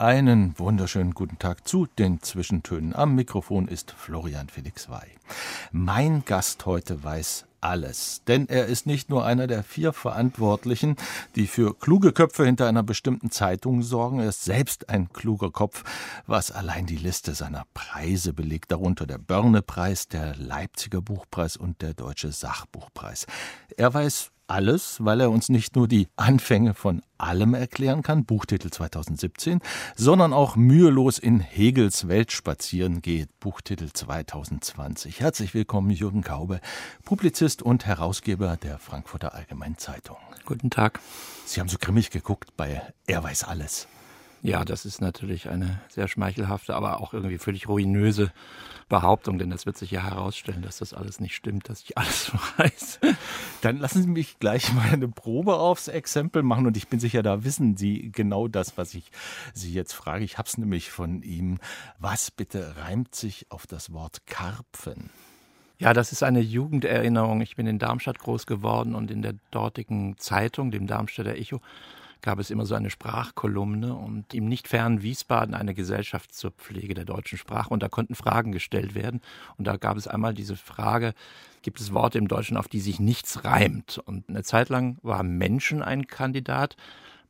Einen wunderschönen guten Tag zu den Zwischentönen. Am Mikrofon ist Florian Felix Wey. Mein Gast heute weiß alles, denn er ist nicht nur einer der vier Verantwortlichen, die für kluge Köpfe hinter einer bestimmten Zeitung sorgen, er ist selbst ein kluger Kopf, was allein die Liste seiner Preise belegt, darunter der Börne-Preis, der Leipziger Buchpreis und der Deutsche Sachbuchpreis. Er weiß alles, weil er uns nicht nur die Anfänge von allem erklären kann, Buchtitel 2017, sondern auch mühelos in Hegels Welt spazieren geht, Buchtitel 2020. Herzlich willkommen, Jürgen Kaube, Publizist und Herausgeber der Frankfurter Allgemeinen Zeitung. Guten Tag. Sie haben so grimmig geguckt bei Er weiß alles. Ja, das ist natürlich eine sehr schmeichelhafte, aber auch irgendwie völlig ruinöse Behauptung, denn das wird sich ja herausstellen, dass das alles nicht stimmt, dass ich alles weiß. Dann lassen Sie mich gleich mal eine Probe aufs Exempel machen und ich bin sicher, da wissen Sie genau das, was ich Sie jetzt frage. Ich habe es nämlich von ihm. Was bitte reimt sich auf das Wort Karpfen? Ja, das ist eine Jugenderinnerung. Ich bin in Darmstadt groß geworden und in der dortigen Zeitung, dem Darmstädter Echo, gab es immer so eine Sprachkolumne und im nicht fernen Wiesbaden eine Gesellschaft zur Pflege der deutschen Sprache und da konnten Fragen gestellt werden und da gab es einmal diese Frage, gibt es Worte im Deutschen, auf die sich nichts reimt? Und eine Zeit lang war Menschen ein Kandidat,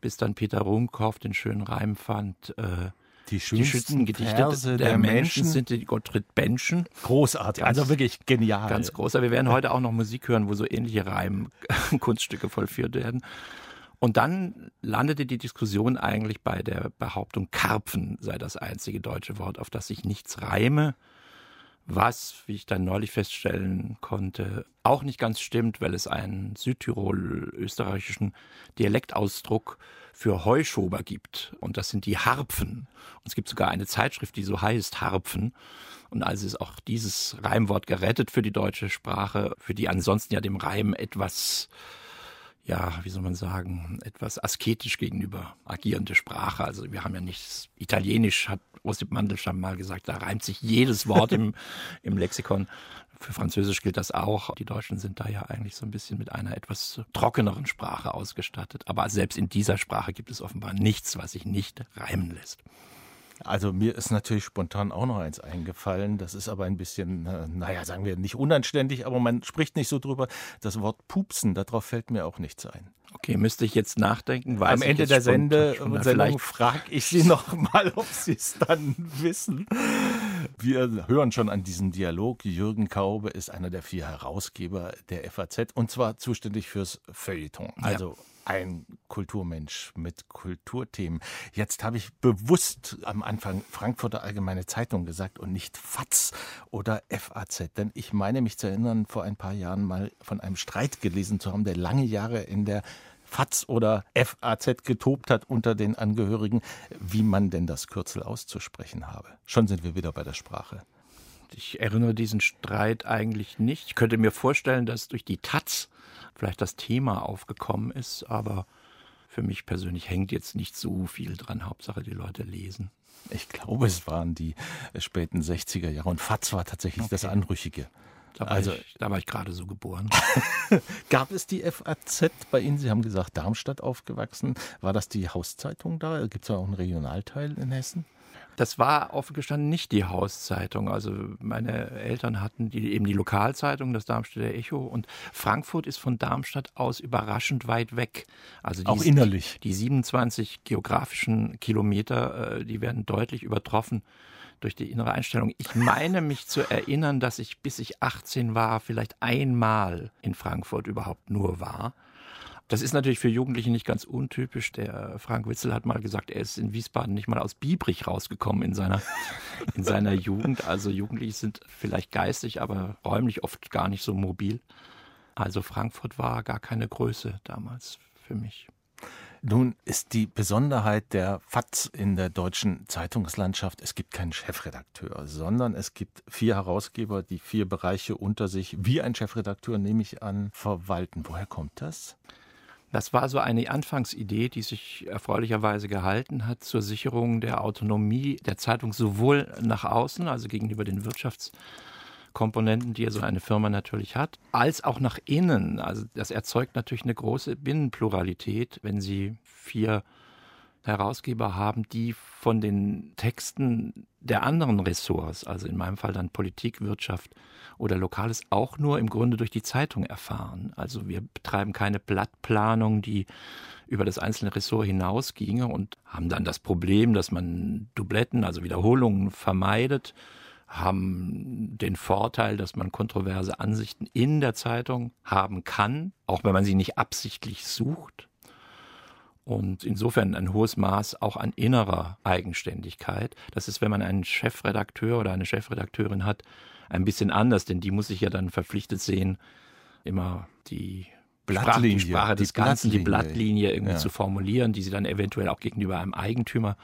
bis dann Peter Ruhmkorff den schönen Reim fand, äh, die schönsten, die schönsten Gedichte Verse der, der Menschen, Menschen sind die Gottfried Benschen. Großartig, also wirklich genial. Ganz groß. Aber wir werden heute auch noch Musik hören, wo so ähnliche Reimkunststücke vollführt werden. Und dann landete die Diskussion eigentlich bei der Behauptung, Karpfen sei das einzige deutsche Wort, auf das sich nichts reime, was, wie ich dann neulich feststellen konnte, auch nicht ganz stimmt, weil es einen südtirol-österreichischen Dialektausdruck für Heuschober gibt. Und das sind die Harpfen. Und es gibt sogar eine Zeitschrift, die so heißt Harpfen. Und also ist auch dieses Reimwort gerettet für die deutsche Sprache, für die ansonsten ja dem Reim etwas ja, wie soll man sagen, etwas asketisch gegenüber agierende Sprache. Also wir haben ja nichts, Italienisch hat Osip Mandelstam mal gesagt, da reimt sich jedes Wort im, im Lexikon. Für Französisch gilt das auch. Die Deutschen sind da ja eigentlich so ein bisschen mit einer etwas trockeneren Sprache ausgestattet. Aber selbst in dieser Sprache gibt es offenbar nichts, was sich nicht reimen lässt. Also mir ist natürlich spontan auch noch eins eingefallen. Das ist aber ein bisschen, äh, naja, sagen wir nicht unanständig, aber man spricht nicht so drüber. Das Wort Pupsen, darauf fällt mir auch nichts ein. Okay, müsste ich jetzt nachdenken. Weiß Am Ende der Sende, Sendung frage ich Sie noch mal, ob Sie es dann wissen. Wir hören schon an diesem Dialog. Jürgen Kaube ist einer der vier Herausgeber der FAZ und zwar zuständig fürs Feuilleton. Also ja ein Kulturmensch mit Kulturthemen. Jetzt habe ich bewusst am Anfang Frankfurter Allgemeine Zeitung gesagt und nicht FAZ oder FAZ, denn ich meine mich zu erinnern, vor ein paar Jahren mal von einem Streit gelesen zu haben, der lange Jahre in der FAZ oder FAZ getobt hat unter den Angehörigen, wie man denn das Kürzel auszusprechen habe. Schon sind wir wieder bei der Sprache. Ich erinnere diesen Streit eigentlich nicht. Ich könnte mir vorstellen, dass durch die Taz vielleicht das Thema aufgekommen ist, aber für mich persönlich hängt jetzt nicht so viel dran. Hauptsache, die Leute lesen. Ich glaube, es waren die späten 60er Jahre und Fatz war tatsächlich okay. das Anrüchige. Da war also, ich, da war ich gerade so geboren. Gab es die FAZ bei Ihnen? Sie haben gesagt, Darmstadt aufgewachsen. War das die Hauszeitung da? Gibt es ja auch einen Regionalteil in Hessen? Das war offen gestanden nicht die Hauszeitung. Also meine Eltern hatten die, eben die Lokalzeitung, das Darmstädter Echo. Und Frankfurt ist von Darmstadt aus überraschend weit weg. Also die, Auch innerlich. Die 27 geografischen Kilometer, äh, die werden deutlich übertroffen durch die innere Einstellung. Ich meine mich zu erinnern, dass ich bis ich 18 war, vielleicht einmal in Frankfurt überhaupt nur war. Das ist natürlich für Jugendliche nicht ganz untypisch. Der Frank Witzel hat mal gesagt, er ist in Wiesbaden nicht mal aus Biebrich rausgekommen in seiner, in seiner Jugend. Also Jugendliche sind vielleicht geistig, aber räumlich oft gar nicht so mobil. Also Frankfurt war gar keine Größe damals für mich. Nun ist die Besonderheit der FAZ in der deutschen Zeitungslandschaft, es gibt keinen Chefredakteur, sondern es gibt vier Herausgeber, die vier Bereiche unter sich, wie ein Chefredakteur, nehme ich an, verwalten. Woher kommt das? Das war so eine Anfangsidee, die sich erfreulicherweise gehalten hat zur Sicherung der Autonomie der Zeitung sowohl nach außen, also gegenüber den Wirtschaftskomponenten, die ja so eine Firma natürlich hat, als auch nach innen. Also das erzeugt natürlich eine große Binnenpluralität, wenn Sie vier Herausgeber haben, die von den Texten der anderen Ressorts, also in meinem Fall dann Politik, Wirtschaft oder Lokales, auch nur im Grunde durch die Zeitung erfahren. Also wir betreiben keine Blattplanung, die über das einzelne Ressort hinausginge und haben dann das Problem, dass man Dubletten, also Wiederholungen vermeidet, haben den Vorteil, dass man kontroverse Ansichten in der Zeitung haben kann, auch wenn man sie nicht absichtlich sucht und insofern ein hohes Maß auch an innerer Eigenständigkeit. Das ist, wenn man einen Chefredakteur oder eine Chefredakteurin hat, ein bisschen anders, denn die muss sich ja dann verpflichtet sehen, immer die Blattlinie, Sprache, die Sprache des Ganzen, die Blattlinie irgendwie ja. zu formulieren, die sie dann eventuell auch gegenüber einem Eigentümer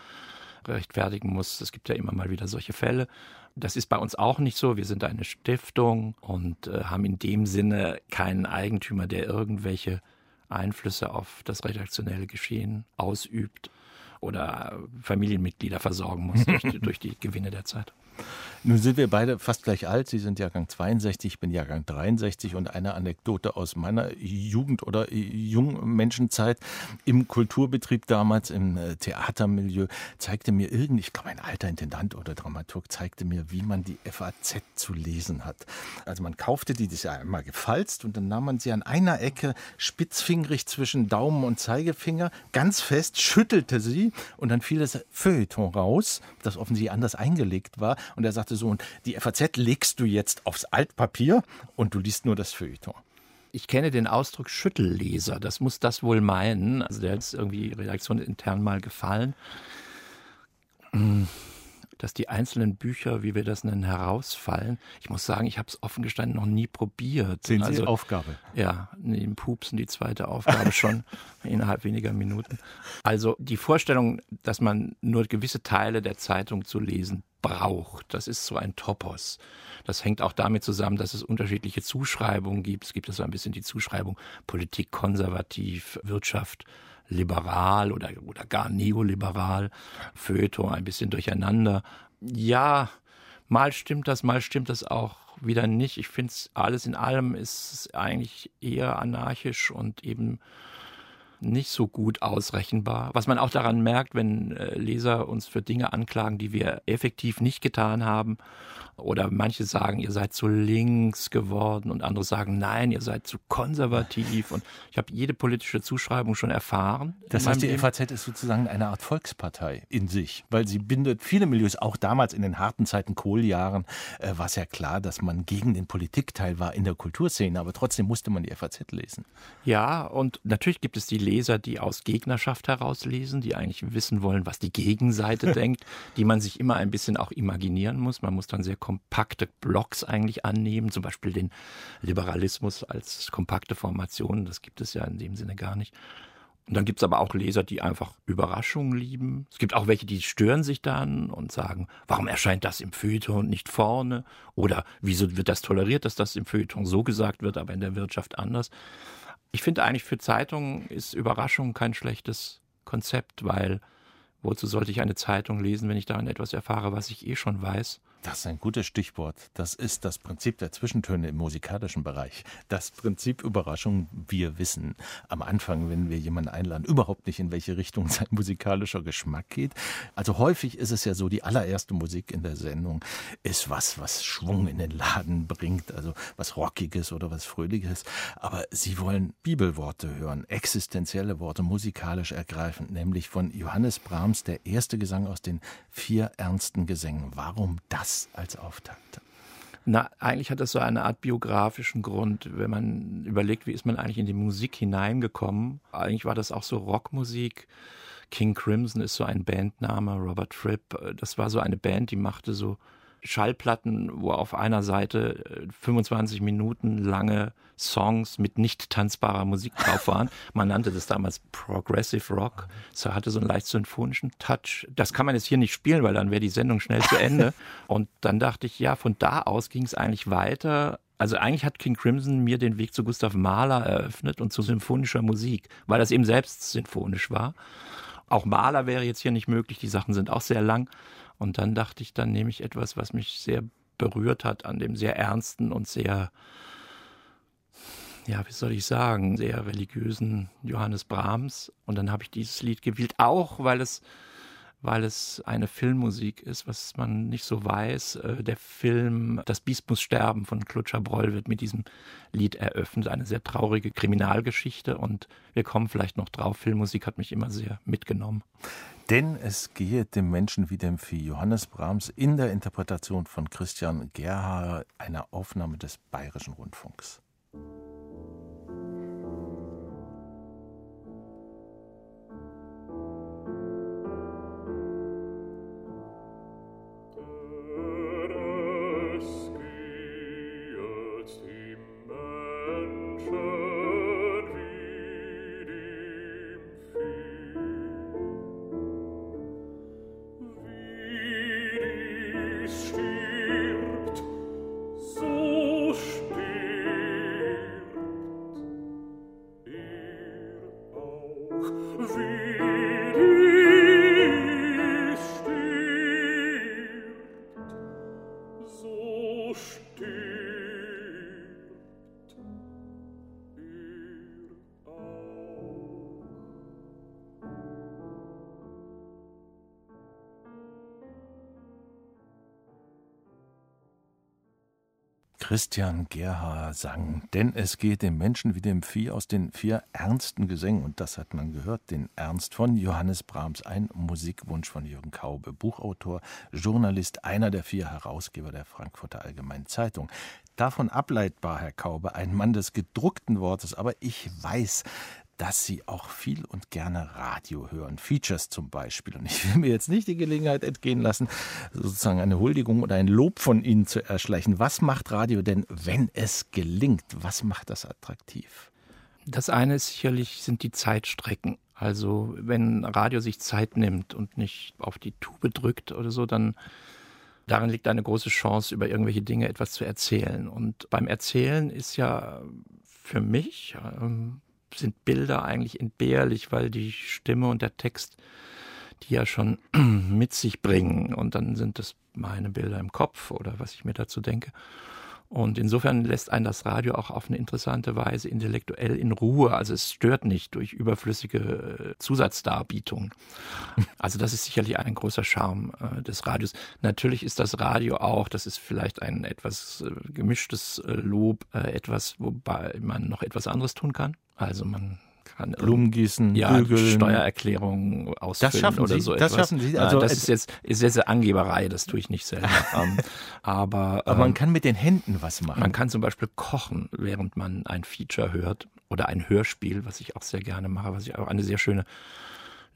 rechtfertigen muss. Es gibt ja immer mal wieder solche Fälle. Das ist bei uns auch nicht so. Wir sind eine Stiftung und äh, haben in dem Sinne keinen Eigentümer, der irgendwelche Einflüsse auf das redaktionelle Geschehen ausübt oder Familienmitglieder versorgen muss durch, durch die Gewinne der Zeit. Nun sind wir beide fast gleich alt. Sie sind Jahrgang 62, ich bin Jahrgang 63 und eine Anekdote aus meiner Jugend- oder Jungmenschenzeit im Kulturbetrieb damals im äh, Theatermilieu zeigte mir irgend, ich glaube ein alter Intendant oder Dramaturg zeigte mir, wie man die FAZ zu lesen hat. Also man kaufte die, die ist ja einmal gefalzt und dann nahm man sie an einer Ecke spitzfingerig zwischen Daumen und Zeigefinger ganz fest, schüttelte sie und dann fiel das Feuilleton raus, das offensichtlich anders eingelegt war und er sagte so, und die FAZ legst du jetzt aufs Altpapier und du liest nur das Feuilleton. Ich kenne den Ausdruck Schüttelleser, das muss das wohl meinen. Also der ist irgendwie redaktionsintern mal gefallen dass die einzelnen Bücher, wie wir das nennen, herausfallen. Ich muss sagen, ich habe es offen gestanden noch nie probiert. Sehen Sie also, Aufgabe? Ja, neben Pupsen die zweite Aufgabe schon innerhalb weniger Minuten. Also die Vorstellung, dass man nur gewisse Teile der Zeitung zu lesen braucht, das ist so ein Topos. Das hängt auch damit zusammen, dass es unterschiedliche Zuschreibungen gibt. Es gibt so ein bisschen die Zuschreibung Politik konservativ, Wirtschaft liberal oder, oder gar neoliberal, Feuilleton ein bisschen durcheinander. Ja, mal stimmt das, mal stimmt das auch wieder nicht. Ich finde es alles in allem ist eigentlich eher anarchisch und eben nicht so gut ausrechenbar. Was man auch daran merkt, wenn äh, Leser uns für Dinge anklagen, die wir effektiv nicht getan haben. Oder manche sagen, ihr seid zu links geworden und andere sagen, nein, ihr seid zu konservativ. Und ich habe jede politische Zuschreibung schon erfahren. Das heißt, die Leben. FAZ ist sozusagen eine Art Volkspartei in sich, weil sie bindet viele Milieus, auch damals in den harten Zeiten, Kohljahren, äh, war es ja klar, dass man gegen den Politikteil war in der Kulturszene, aber trotzdem musste man die FAZ lesen. Ja, und natürlich gibt es die Leser, die aus Gegnerschaft heraus lesen, die eigentlich wissen wollen, was die Gegenseite denkt, die man sich immer ein bisschen auch imaginieren muss. Man muss dann sehr kompakte Blocks eigentlich annehmen, zum Beispiel den Liberalismus als kompakte Formation. Das gibt es ja in dem Sinne gar nicht. Und dann gibt es aber auch Leser, die einfach Überraschungen lieben. Es gibt auch welche, die stören sich dann und sagen, warum erscheint das im Feuilleton nicht vorne? Oder wieso wird das toleriert, dass das im Feuilleton so gesagt wird, aber in der Wirtschaft anders? Ich finde eigentlich für Zeitungen ist Überraschung kein schlechtes Konzept, weil wozu sollte ich eine Zeitung lesen, wenn ich darin etwas erfahre, was ich eh schon weiß? Das ist ein gutes Stichwort. Das ist das Prinzip der Zwischentöne im musikalischen Bereich. Das Prinzip Überraschung. Wir wissen am Anfang, wenn wir jemanden einladen, überhaupt nicht, in welche Richtung sein musikalischer Geschmack geht. Also häufig ist es ja so, die allererste Musik in der Sendung ist was, was Schwung in den Laden bringt, also was Rockiges oder was Fröhliches. Aber Sie wollen Bibelworte hören, existenzielle Worte, musikalisch ergreifend, nämlich von Johannes Brahms, der erste Gesang aus den vier ernsten Gesängen. Warum das? Als Auftakt? Na, eigentlich hat das so eine Art biografischen Grund, wenn man überlegt, wie ist man eigentlich in die Musik hineingekommen. Eigentlich war das auch so Rockmusik. King Crimson ist so ein Bandname, Robert Fripp. Das war so eine Band, die machte so Schallplatten, wo auf einer Seite 25 äh, Minuten lange Songs mit nicht tanzbarer Musik drauf waren. Man nannte das damals Progressive Rock. Es hatte so einen leicht symphonischen Touch. Das kann man jetzt hier nicht spielen, weil dann wäre die Sendung schnell zu Ende. Und dann dachte ich, ja, von da aus ging es eigentlich weiter. Also eigentlich hat King Crimson mir den Weg zu Gustav Mahler eröffnet und zu symphonischer Musik, weil das eben selbst symphonisch war. Auch Mahler wäre jetzt hier nicht möglich, die Sachen sind auch sehr lang. Und dann dachte ich, dann nehme ich etwas, was mich sehr berührt hat an dem sehr ernsten und sehr ja, wie soll ich sagen, sehr religiösen Johannes Brahms. Und dann habe ich dieses Lied gewählt, auch weil es, weil es eine Filmmusik ist, was man nicht so weiß. Äh, der Film Das Biest muss sterben von Claude Chabrol wird mit diesem Lied eröffnet. Eine sehr traurige Kriminalgeschichte. Und wir kommen vielleicht noch drauf. Filmmusik hat mich immer sehr mitgenommen. Denn es gehe dem Menschen wie dem Vieh. Johannes Brahms in der Interpretation von Christian Gerhard, einer Aufnahme des Bayerischen Rundfunks. Oh. Christian Gerhard sang, denn es geht dem Menschen wie dem Vieh aus den vier ernsten Gesängen, und das hat man gehört, den Ernst von Johannes Brahms, ein Musikwunsch von Jürgen Kaube, Buchautor, Journalist, einer der vier Herausgeber der Frankfurter Allgemeinen Zeitung. Davon ableitbar, Herr Kaube, ein Mann des gedruckten Wortes, aber ich weiß, dass Sie auch viel und gerne Radio hören, Features zum Beispiel. Und ich will mir jetzt nicht die Gelegenheit entgehen lassen, sozusagen eine Huldigung oder ein Lob von Ihnen zu erschleichen. Was macht Radio denn, wenn es gelingt? Was macht das attraktiv? Das eine ist sicherlich sind die Zeitstrecken. Also wenn Radio sich Zeit nimmt und nicht auf die Tube drückt oder so, dann darin liegt eine große Chance, über irgendwelche Dinge etwas zu erzählen. Und beim Erzählen ist ja für mich ähm, sind Bilder eigentlich entbehrlich, weil die Stimme und der Text die ja schon mit sich bringen und dann sind das meine Bilder im Kopf oder was ich mir dazu denke. Und insofern lässt ein das Radio auch auf eine interessante Weise intellektuell in Ruhe. Also es stört nicht durch überflüssige äh, Zusatzdarbietung. Also das ist sicherlich ein großer Charme äh, des Radios. Natürlich ist das Radio auch, das ist vielleicht ein etwas äh, gemischtes äh, Lob, etwas, wobei man noch etwas anderes tun kann. Also man kann Blumen gießen, ja, bügeln. Steuererklärungen ausfüllen das schaffen oder Sie, so das etwas. schaffen Sie. Also Also das ist jetzt ist jetzt eine Angeberei, das tue ich nicht selber. ähm, aber Aber man ähm, kann mit den Händen was machen. man kann zum Beispiel kochen, während man ein Feature hört oder ein Hörspiel, was ich auch sehr gerne mache, was ich auch eine sehr schöne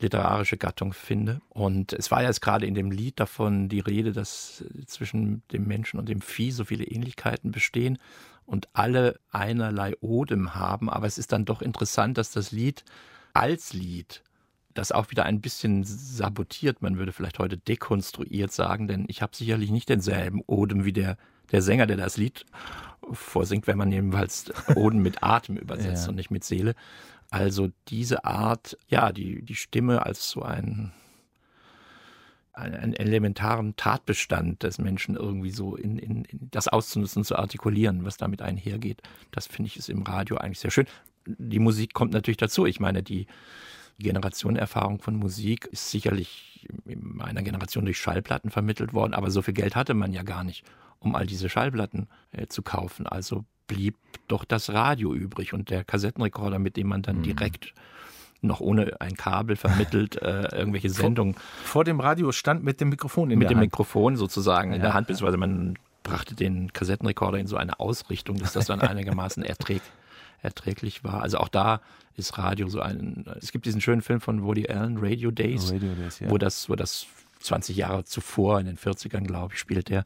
literarische Gattung finde. Und es war ja jetzt gerade in dem Lied davon die Rede, dass zwischen dem Menschen und dem Vieh so viele Ähnlichkeiten bestehen und alle einerlei Odem haben. Aber es ist dann doch interessant, dass das Lied als Lied das auch wieder ein bisschen sabotiert. Man würde vielleicht heute dekonstruiert sagen, denn ich habe sicherlich nicht denselben Odem wie der, der Sänger, der das Lied vorsingt, wenn man jedenfalls Odem mit Atem übersetzt Ja. und nicht mit Seele. Also diese Art, ja, die, die Stimme als so ein, ein, einen elementaren Tatbestand des Menschen irgendwie so in, in, in das auszunutzen, zu artikulieren, was damit einhergeht, das finde ich ist im Radio eigentlich sehr schön. Die Musik kommt natürlich dazu. Ich meine, die Generationenerfahrung von Musik ist sicherlich in meiner Generation durch Schallplatten vermittelt worden, aber so viel Geld hatte man ja gar nicht, um all diese Schallplatten äh, zu kaufen. Also blieb doch das Radio übrig und der Kassettenrekorder, mit dem man dann direkt noch ohne ein Kabel vermittelt äh, irgendwelche Sendungen Vor dem Radio stand mit dem Mikrofon in mit der dem Hand. Mikrofon sozusagen in Ja. der Hand, beziehungsweise man brachte den Kassettenrekorder in so eine Ausrichtung, dass das dann einigermaßen erträg, erträglich war. Also auch da ist Radio so ein, es gibt diesen schönen Film von Woody Allen, Radio Days, Radio Days, ja. wo das, wo das 20 Jahre zuvor, in den 40ern, glaube ich, spielt er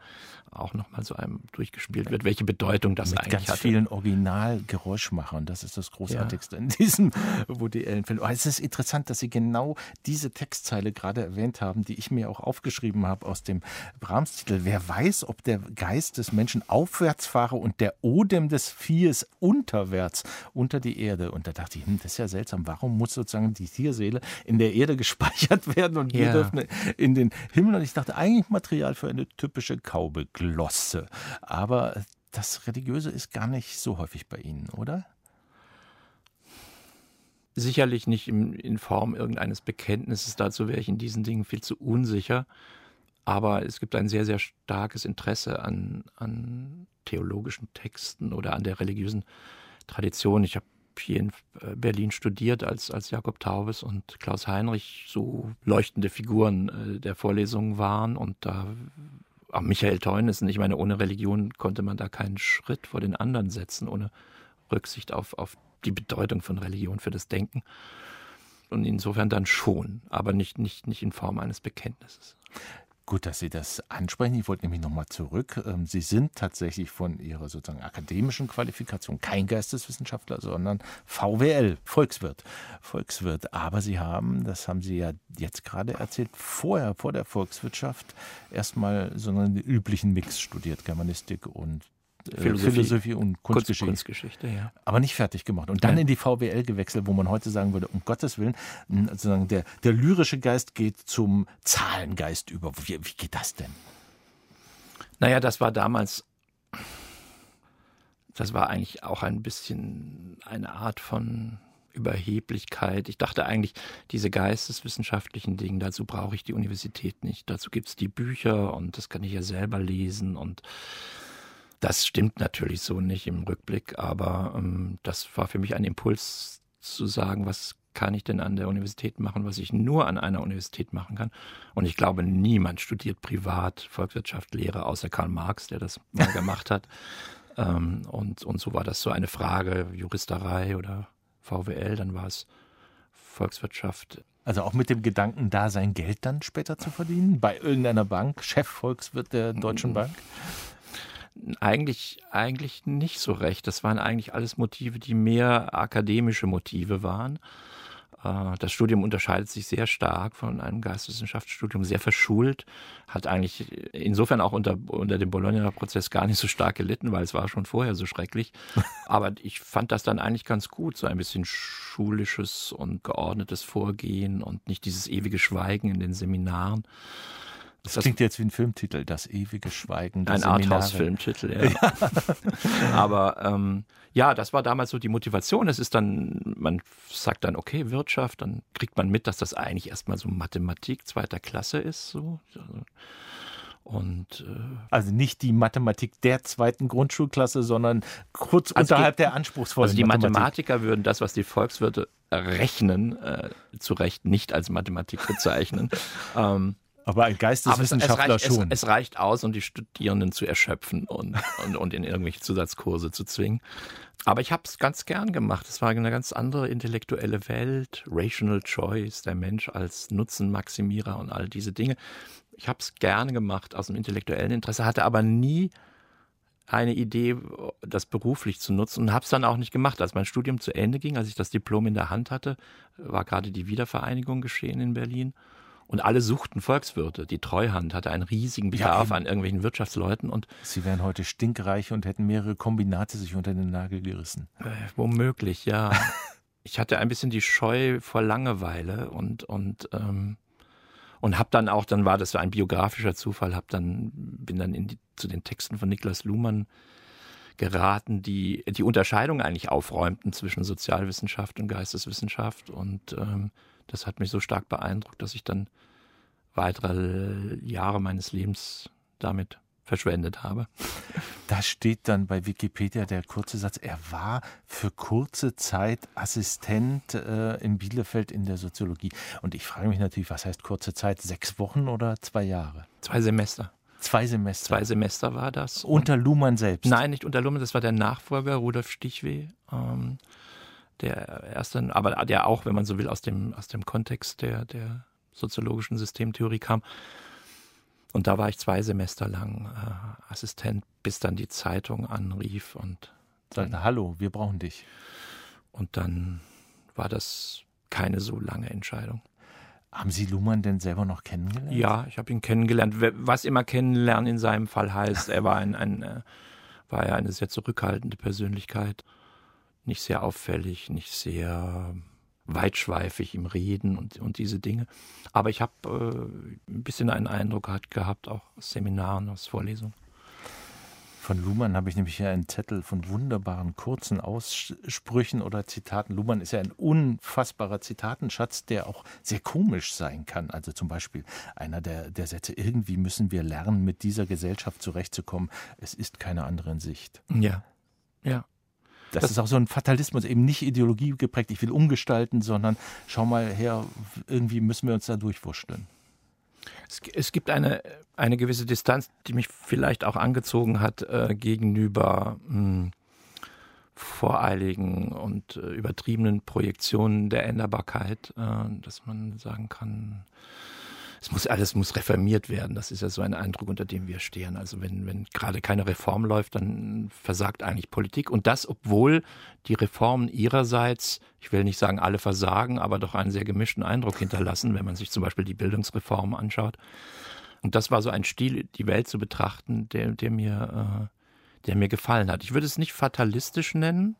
auch nochmal so einem durchgespielt wird, welche Bedeutung das Mit eigentlich ganz hatte. vielen Originalgeräuschmachern. Das ist das Großartigste ja. in diesem Woody Allen-Film. Aber es ist interessant, dass Sie genau diese Textzeile gerade erwähnt haben, die ich mir auch aufgeschrieben habe aus dem Brahms-Titel. Wer weiß, ob der Geist des Menschen aufwärts fahre und der Odem des Viehes unterwärts unter die Erde. Und da dachte ich, hm, das ist ja seltsam. Warum muss sozusagen die Tierseele in der Erde gespeichert werden und wir ja. dürfen in den Himmel? Und ich dachte, eigentlich Material für eine typische Kaube. Glosse. Aber das Religiöse ist gar nicht so häufig bei Ihnen, oder? Sicherlich nicht in, in Form irgendeines Bekenntnisses. Dazu wäre ich in diesen Dingen viel zu unsicher. Aber es gibt ein sehr, sehr starkes Interesse an, an theologischen Texten oder an der religiösen Tradition. Ich habe hier in äh, Berlin studiert, als, als Jakob Taubes und Klaus Heinrich so leuchtende Figuren äh, der Vorlesungen waren. Und da auch Michael Teunissen, ich meine, ohne Religion konnte man da keinen Schritt vor den anderen setzen, ohne Rücksicht auf, auf die Bedeutung von Religion für das Denken. Und insofern dann schon, aber nicht, nicht, nicht in Form eines Bekenntnisses. Gut, dass Sie das ansprechen. Ich wollte nämlich nochmal zurück. Ähm, Sie sind tatsächlich von Ihrer sozusagen akademischen Qualifikation kein Geisteswissenschaftler, sondern VWL, Volkswirt. Volkswirt. Aber Sie haben, das haben Sie ja jetzt gerade erzählt, vorher, vor der Volkswirtschaft, erstmal so einen üblichen Mix studiert, Germanistik und Philosophie, Philosophie, und Kunstgeschichte. Kunstgeschichte ja. Aber nicht fertig gemacht. Und dann ja. in die VWL gewechselt, wo man heute sagen würde, um Gottes Willen, sozusagen der, der lyrische Geist geht zum Zahlengeist über. Wie, wie geht das denn? Naja, das war damals, das war eigentlich auch ein bisschen eine Art von Überheblichkeit. Ich dachte eigentlich, diese geisteswissenschaftlichen Dinge, dazu brauche ich die Universität nicht. Dazu gibt es die Bücher und das kann ich ja selber lesen und das stimmt natürlich so nicht im Rückblick, aber ähm, das war für mich ein Impuls zu sagen, was kann ich denn an der Universität machen, was ich nur an einer Universität machen kann. Und ich glaube, niemand studiert privat Volkswirtschaft, Lehre, außer Karl Marx, der das mal gemacht hat. Ähm, und, und so war das so eine Frage, Juristerei oder VWL, dann war es Volkswirtschaft. Also auch mit dem Gedanken, da sein Geld dann später zu verdienen, bei irgendeiner Bank, Chefvolkswirt der Deutschen Bank? Eigentlich, eigentlich nicht so recht. Das waren eigentlich alles Motive, die mehr akademische Motive waren. Äh, das Studium unterscheidet sich sehr stark von einem Geisteswissenschaftsstudium, sehr verschult, hat eigentlich insofern auch unter, unter dem Bologna-Prozess gar nicht so stark gelitten, weil es war schon vorher so schrecklich. Aber ich fand das dann eigentlich ganz gut, so ein bisschen schulisches und geordnetes Vorgehen und nicht dieses ewige Schweigen in den Seminaren. Das, das klingt jetzt wie ein Filmtitel, das ewige Schweigen. Ein Arthouse-Filmtitel, ja. ja. Aber ähm, ja, das war damals so die Motivation. Es ist dann, man sagt dann, okay, Wirtschaft, dann kriegt man mit, dass das eigentlich erstmal so Mathematik zweiter Klasse ist. So. Und, äh, also nicht die Mathematik der zweiten Grundschulklasse, sondern kurz also unterhalb die, der anspruchsvollen Also die Mathematik. Mathematiker würden das, was die Volkswirte rechnen, äh, zu Recht nicht als Mathematik bezeichnen. ähm, aber ein Geisteswissenschaftler Aber es, es reicht, schon. Es, es, reicht aus, um die Studierenden zu erschöpfen und, und, und in irgendwelche Zusatzkurse zu zwingen. Aber ich habe es ganz gern gemacht. Es war eine ganz andere intellektuelle Welt, Rational Choice, der Mensch als Nutzenmaximierer und all diese Dinge. Ich habe es gerne gemacht aus dem intellektuellen Interesse, hatte aber nie eine Idee, das beruflich zu nutzen und habe es dann auch nicht gemacht. Als mein Studium zu Ende ging, als ich das Diplom in der Hand hatte, war gerade die Wiedervereinigung geschehen in Berlin. Und alle suchten Volkswirte. Die Treuhand hatte einen riesigen Bedarf ja, an irgendwelchen Wirtschaftsleuten. Und Sie wären heute stinkreich und hätten mehrere Kombinate sich unter den Nagel gerissen. Äh, womöglich, ja. ich hatte ein bisschen die Scheu vor Langeweile und, und, ähm, und hab dann auch, dann war das ein biografischer Zufall, hab dann, bin dann in die, zu den Texten von Niklas Luhmann geraten, die die Unterscheidung eigentlich aufräumten zwischen Sozialwissenschaft und Geisteswissenschaft. Und ähm, das hat mich so stark beeindruckt, dass ich dann weitere Jahre meines Lebens damit verschwendet habe. Da steht dann bei Wikipedia der kurze Satz, er war für kurze Zeit Assistent äh, in Bielefeld in der Soziologie. Und ich frage mich natürlich, was heißt kurze Zeit? Sechs Wochen oder zwei Jahre? Zwei Semester. Zwei Semester. Zwei Semester war das. Unter Luhmann selbst? Nein, nicht unter Luhmann, das war der Nachfolger, Rudolf Stichweh. Ähm, der erste, aber der auch, wenn man so will, aus dem, aus dem Kontext der, der soziologischen Systemtheorie kam. Und da war ich zwei Semester lang äh, Assistent, bis dann die Zeitung anrief und sagte, hallo, wir brauchen dich. Und dann war das keine so lange Entscheidung. Haben Sie Luhmann denn selber noch kennengelernt? Ja, ich habe ihn kennengelernt. Was immer kennenlernen in seinem Fall heißt, er war ein, ein äh, war ja eine sehr zurückhaltende Persönlichkeit, nicht sehr auffällig, nicht sehr weitschweifig im Reden und, und diese Dinge. Aber ich habe äh, ein bisschen einen Eindruck gehabt, auch aus Seminaren, aus Vorlesungen. Von Luhmann habe ich nämlich hier einen Zettel von wunderbaren kurzen Aussprüchen oder Zitaten. Luhmann ist ja ein unfassbarer Zitatenschatz, der auch sehr komisch sein kann. Also zum Beispiel einer der, der Sätze, irgendwie müssen wir lernen, mit dieser Gesellschaft zurechtzukommen. Es ist keine andere Sicht. Ja, ja. Das, das, ist auch so ein Fatalismus, eben nicht Ideologie geprägt, ich will umgestalten, sondern schau mal her, irgendwie müssen wir uns da durchwurschteln. Es, gibt eine, eine gewisse Distanz, die mich vielleicht auch angezogen hat äh, gegenüber mh, hm, voreiligen und äh, übertriebenen Projektionen der Änderbarkeit, äh, dass man sagen kann, es muss alles muss reformiert werden. Das ist ja so ein Eindruck, unter dem wir stehen. Also wenn, wenn gerade keine Reform läuft, dann versagt eigentlich Politik. Und das, obwohl die Reformen ihrerseits, ich will nicht sagen alle versagen, aber doch einen sehr gemischten Eindruck hinterlassen, wenn man sich zum Beispiel die Bildungsreform anschaut. Und das war so ein Stil, die Welt zu betrachten, der, der mir, äh, der mir gefallen hat. Ich würde es nicht fatalistisch nennen,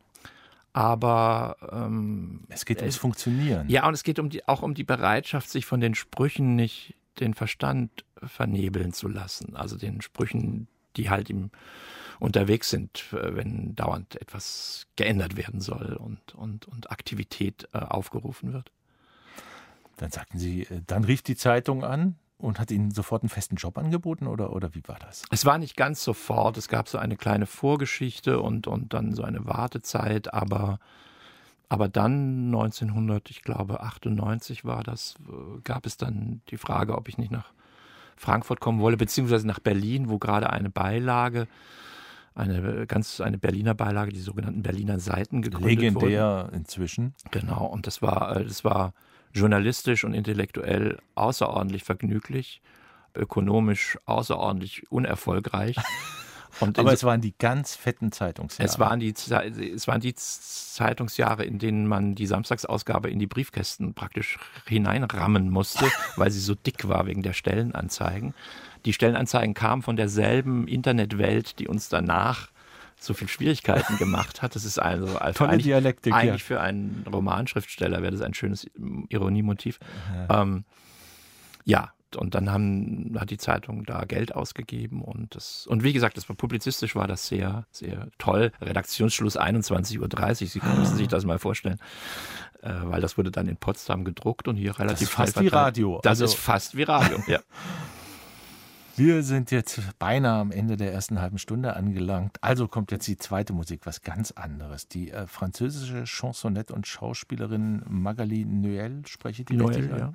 aber ähm, es geht ums Funktionieren. Ja, und es geht um die, auch um die Bereitschaft, sich von den Sprüchen nicht den Verstand vernebeln zu lassen. Also den Sprüchen, die halt im unterwegs sind, äh, wenn dauernd etwas geändert werden soll und, und, und Aktivität äh, aufgerufen wird. Dann sagten Sie, äh, dann rief die Zeitung an, und hat Ihnen sofort einen festen Job angeboten oder, oder wie war das? Es war nicht ganz sofort. Es gab so eine kleine Vorgeschichte und, und dann so eine Wartezeit, aber, aber dann 1900, ich glaube 98 war das, gab es dann die Frage, ob ich nicht nach Frankfurt kommen wolle, beziehungsweise nach Berlin, wo gerade eine Beilage eine ganz eine Berliner Beilage, die sogenannten Berliner Seiten gegründet Legendär wurden. inzwischen. Genau, und das war äh, das war journalistisch und intellektuell außerordentlich vergnüglich, ökonomisch außerordentlich unerfolgreich. Aber es waren die ganz fetten Zeitungsjahre. Es waren, die, es waren die Zeitungsjahre, in denen man die Samstagsausgabe in die Briefkästen praktisch hineinrammen musste, weil sie so dick war wegen der Stellenanzeigen. Die Stellenanzeigen kamen von derselben Internetwelt, die uns danach so viel Schwierigkeiten gemacht hat. Das ist also, also Tolle eigentlich, Dialektik, eigentlich ja. für einen Romanschriftsteller wäre das ein schönes Ironiemotiv. Ja. Ähm, ja, und dann haben, hat die Zeitung da Geld ausgegeben und das, und wie gesagt, das war publizistisch war das sehr, sehr toll. Redaktionsschluss 21.30 Uhr. Sie müssen sich das mal vorstellen. Äh, weil das wurde dann in Potsdam gedruckt und hier relativ Das ist fast wie Radio. Das also, ist fast wie Radio, ja. Wir sind jetzt beinahe am Ende der ersten halben Stunde angelangt. Also kommt jetzt die zweite Musik, was ganz anderes. Die äh, französische Chansonette und Schauspielerin Magali Noël, spreche die Noël, richtig ja.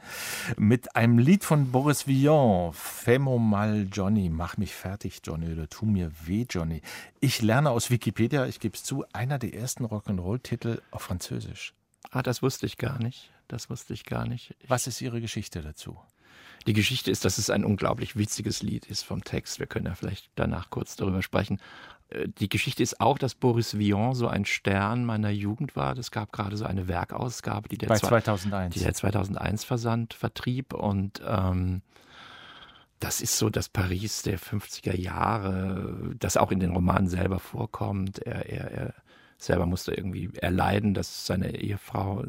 Mit einem Lied von Boris Vian, Fais-moi mal Johnny, mach mich fertig Johnny oder tu mir weh Johnny. Ich lerne aus Wikipedia, ich gebe es zu, einer der ersten Rock'n'Roll-Titel auf Französisch. Ah, das wusste ich gar nicht. Das wusste ich gar nicht. Was ist Ihre Geschichte dazu? Die Geschichte ist, dass es ein unglaublich witziges Lied ist vom Text. Wir können ja vielleicht danach kurz darüber sprechen. Äh, die Geschichte ist auch, dass Boris Vian so ein Stern meiner Jugend war. Es gab gerade so eine Werkausgabe, die der, Bei 2001. Die der 2001 versand, vertrieb und ähm, das ist so das Paris der 50er Jahre, das auch in den Romanen selber vorkommt. Er, er, er selber musste irgendwie erleiden, dass seine Ehefrau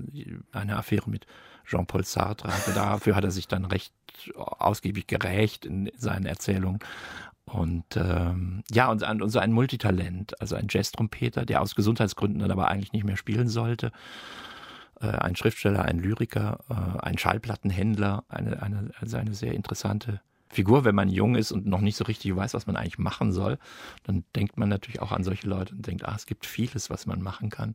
eine Affäre mit Jean-Paul Sartre. Dafür hat er sich dann recht ausgiebig gerächt in seinen Erzählungen. Und ähm, ja, und, und so ein Multitalent, also ein Jazz-Trompeter, der aus Gesundheitsgründen dann aber eigentlich nicht mehr spielen sollte. Äh, ein Schriftsteller, ein Lyriker, äh, ein Schallplattenhändler, eine, eine, also eine sehr interessante Figur, wenn man jung ist und noch nicht so richtig weiß, was man eigentlich machen soll, dann denkt man natürlich auch an solche Leute und denkt, ah, es gibt vieles, was man machen kann.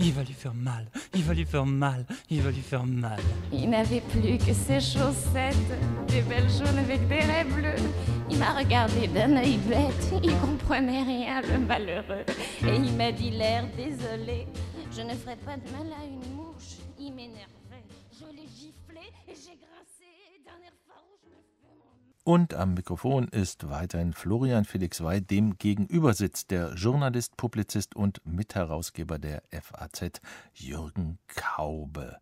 il va lui faire mal, il va lui faire mal, il va lui faire mal. Il n'avait plus que ses chaussettes, des belles jaunes avec des raies bleues. Il m'a regardé d'un œil bête, il comprenait rien, le malheureux. Et il m'a dit l'air désolé, je ne ferai pas de mal à une mouche. Il m'énervait, Und am Mikrofon ist weiterhin Florian Felix Wey, dem gegenüber sitzt der Journalist, Publizist und Mitherausgeber der FAZ, Jürgen Kaube.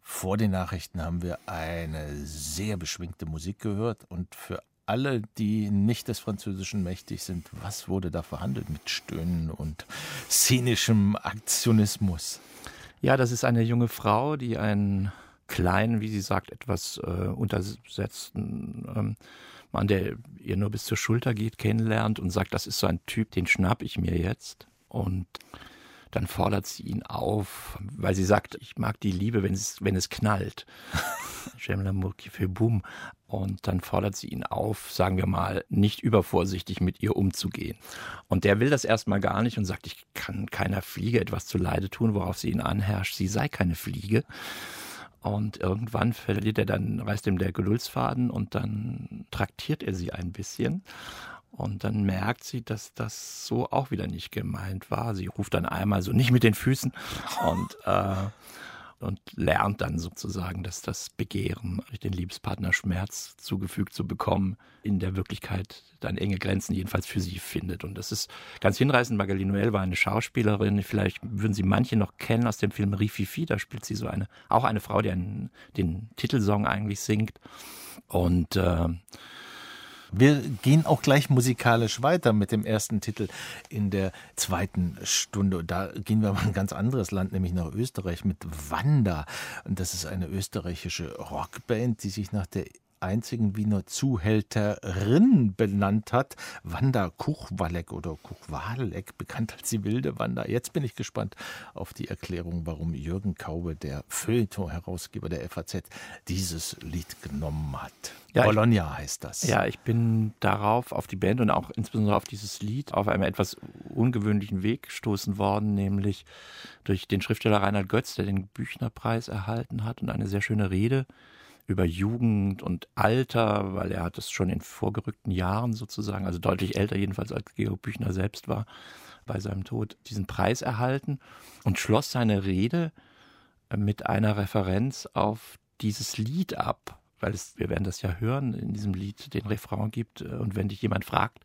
Vor den Nachrichten haben wir eine sehr beschwingte Musik gehört und für alle, die nicht des Französischen mächtig sind, was wurde da verhandelt mit Stöhnen und szenischem Aktionismus? Ja, das ist eine junge Frau, die einen kleinen, wie sie sagt, etwas äh, untersetzten ähm, Mann, der ihr nur bis zur Schulter geht, kennenlernt und sagt, das ist so ein Typ, den schnapp ich mir jetzt. Und dann fordert sie ihn auf, weil sie sagt, ich mag die Liebe, wenn es, wenn es knallt. J'aime l'amour qui. Und dann fordert sie ihn auf, sagen wir mal, nicht übervorsichtig mit ihr umzugehen. Und der will das erstmal gar nicht und sagt, ich kann keiner Fliege etwas zu Leide tun, worauf sie ihn anherrscht, sie sei keine Fliege. Und irgendwann verliert er dann, reißt ihm der Geduldsfaden und dann traktiert er sie ein bisschen. Und dann merkt sie, dass das so auch wieder nicht gemeint war. Sie ruft dann einmal so nicht mit den Füßen und, äh, und lernt dann sozusagen, dass das Begehren, den Liebespartner Schmerz zugefügt zu bekommen, in der Wirklichkeit dann enge Grenzen jedenfalls für sie findet. Und das ist ganz hinreißend. Magali Noel war eine Schauspielerin. Vielleicht würden Sie manche noch kennen aus dem Film Rififi. Da spielt sie so eine, auch eine Frau, die einen, den Titelsong eigentlich singt. Und äh, Wir gehen auch gleich musikalisch weiter mit dem ersten Titel in der zweiten Stunde. Da gehen wir mal in ein ganz anderes Land, nämlich nach Österreich mit Wanda. Und das ist eine österreichische Rockband, die sich nach der einzigen Wiener Zuhälterin benannt hat. Wanda Kuchwalek oder Kuchwalek, bekannt als die wilde Wanda. Jetzt bin ich gespannt auf die Erklärung, warum Jürgen Kaube, der Feuilleton-Herausgeber der FAZ, dieses Lied genommen hat. Ja, ich- Bologna heißt das. Ja, ich bin darauf, auf die Band und auch insbesondere auf dieses Lied, auf einem etwas ungewöhnlichen Weg gestoßen worden, nämlich durch den Schriftsteller Reinhard Götz, der den Büchnerpreis erhalten hat und eine sehr schöne Rede über Jugend und Alter, weil er hat es schon in vorgerückten Jahren sozusagen, also deutlich älter jedenfalls als Georg Büchner selbst war, bei seinem Tod diesen Preis erhalten und schloss seine Rede mit einer Referenz auf dieses Lied ab, weil es, wir werden das ja hören, in diesem Lied den Refrain gibt. äh, Und wenn dich jemand fragt,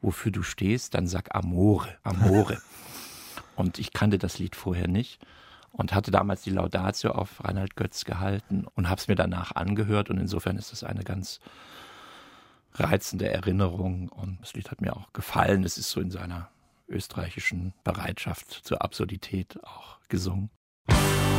wofür du stehst, dann sag Amore, Amore. und ich kannte das Lied vorher nicht und hatte damals die Laudatio auf Reinhard Götz gehalten und habe es mir danach angehört und insofern ist es eine ganz reizende Erinnerung und das Lied hat mir auch gefallen. Es ist so in seiner österreichischen Bereitschaft zur Absurdität auch gesungen. Ich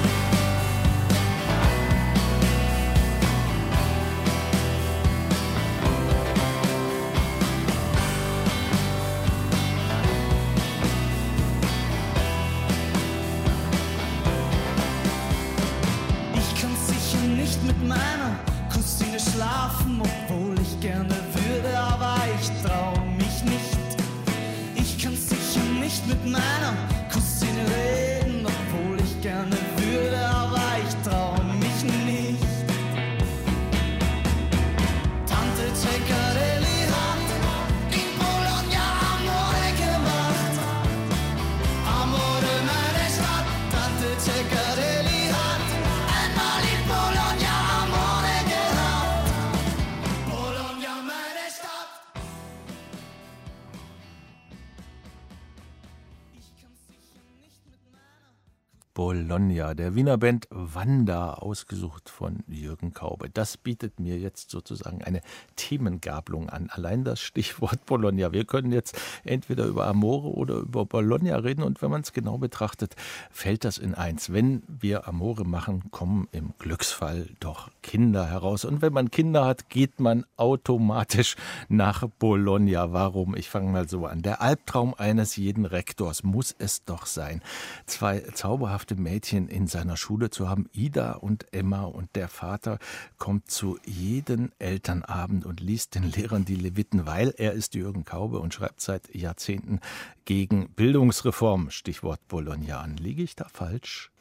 Bologna, der Wiener Band Wanda, ausgesucht von Jürgen Kaube. Das bietet mir jetzt sozusagen eine Themengabelung an. Allein das Stichwort Bologna. Wir können jetzt entweder über Amore oder über Bologna reden und wenn man es genau betrachtet, fällt das in eins. Wenn wir Amore machen, kommen im Glücksfall doch Kinder heraus. Und wenn man Kinder hat, geht man automatisch nach Bologna. Warum? Ich fange mal so an. Der Albtraum eines jeden Rektors muss es doch sein. Zwei zauberhafte zauberhafte Mädchen in seiner Schule zu haben, Ida und Emma. Und der Vater kommt zu jedem Elternabend und liest den Lehrern die Leviten, weil er ist Jürgen Kaube und schreibt seit Jahrzehnten gegen Bildungsreform, Stichwort Bologna an. Liege ich da falsch?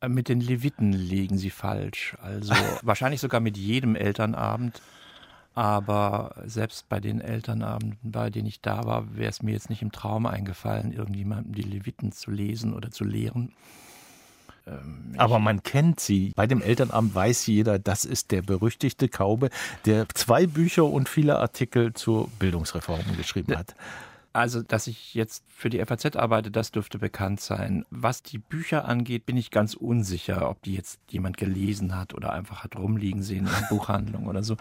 Äh, mit den Leviten liegen sie falsch. Also wahrscheinlich sogar mit jedem Elternabend. Aber selbst bei den Elternabenden, bei denen ich da war, wäre es mir jetzt nicht im Traum eingefallen, irgendjemandem die Leviten zu lesen oder zu lehren. Ähm, Aber man kennt sie. Bei dem Elternabend weiß jeder, das ist der berüchtigte Kaube, der zwei Bücher und viele Artikel zur Bildungsreform geschrieben hat. Also, dass ich jetzt für die FAZ arbeite, das dürfte bekannt sein. Was die Bücher angeht, bin ich ganz unsicher, ob die jetzt jemand gelesen hat oder einfach hat rumliegen sehen in Buchhandlung oder so.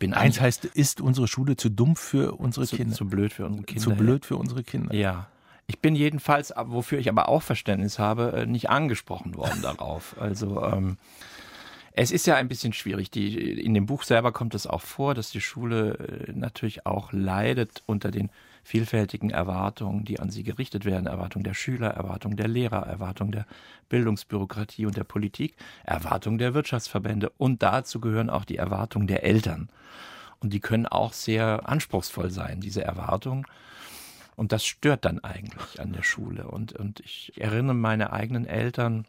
Bin Eins heißt, ist unsere Schule zu dumm für unsere zu, Kinder? Zu blöd für unsere Kinder. Zu blöd für unsere Kinder. Ja. Ich bin jedenfalls, wofür ich aber auch Verständnis habe, äh, nicht angesprochen worden darauf. Also ähm, es ist ja ein bisschen schwierig. Die, in dem Buch selber kommt es auch vor, dass die Schule äh, natürlich auch leidet unter den vielfältigen Erwartungen, die an sie gerichtet werden. Erwartungen der Schüler, Erwartungen der Lehrer, Erwartungen der Bildungsbürokratie und der Politik, Erwartungen der Wirtschaftsverbände und dazu gehören auch die Erwartungen der Eltern. Und die können auch sehr anspruchsvoll sein, diese Erwartungen. Und das stört dann eigentlich an der Schule. Und, und ich erinnere meine eigenen Eltern,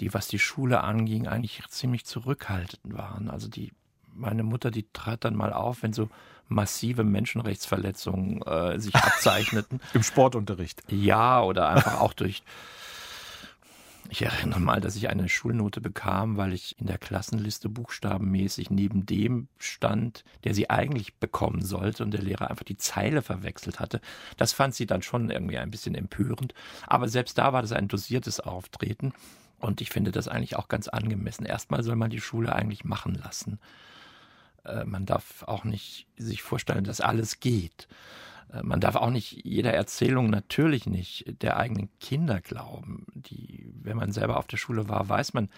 die, was die Schule anging, eigentlich ziemlich zurückhaltend waren. Also die, meine Mutter, die trat dann mal auf, wenn so massive Menschenrechtsverletzungen äh, sich abzeichneten. Im Sportunterricht. Ja, oder einfach auch durch ich erinnere mal, dass ich eine Schulnote bekam, weil ich in der Klassenliste buchstabenmäßig neben dem stand, der sie eigentlich bekommen sollte und der Lehrer einfach die Zeile verwechselt hatte. Das fand sie dann schon irgendwie ein bisschen empörend. Aber selbst da war das ein dosiertes Auftreten. Und ich finde das eigentlich auch ganz angemessen. Erstmal soll man die Schule eigentlich machen lassen. Äh, man darf auch nicht sich vorstellen, dass alles geht. Äh, man darf auch nicht jeder Erzählung natürlich nicht der eigenen Kinder glauben. Die, wenn man selber auf der Schule war, weiß man,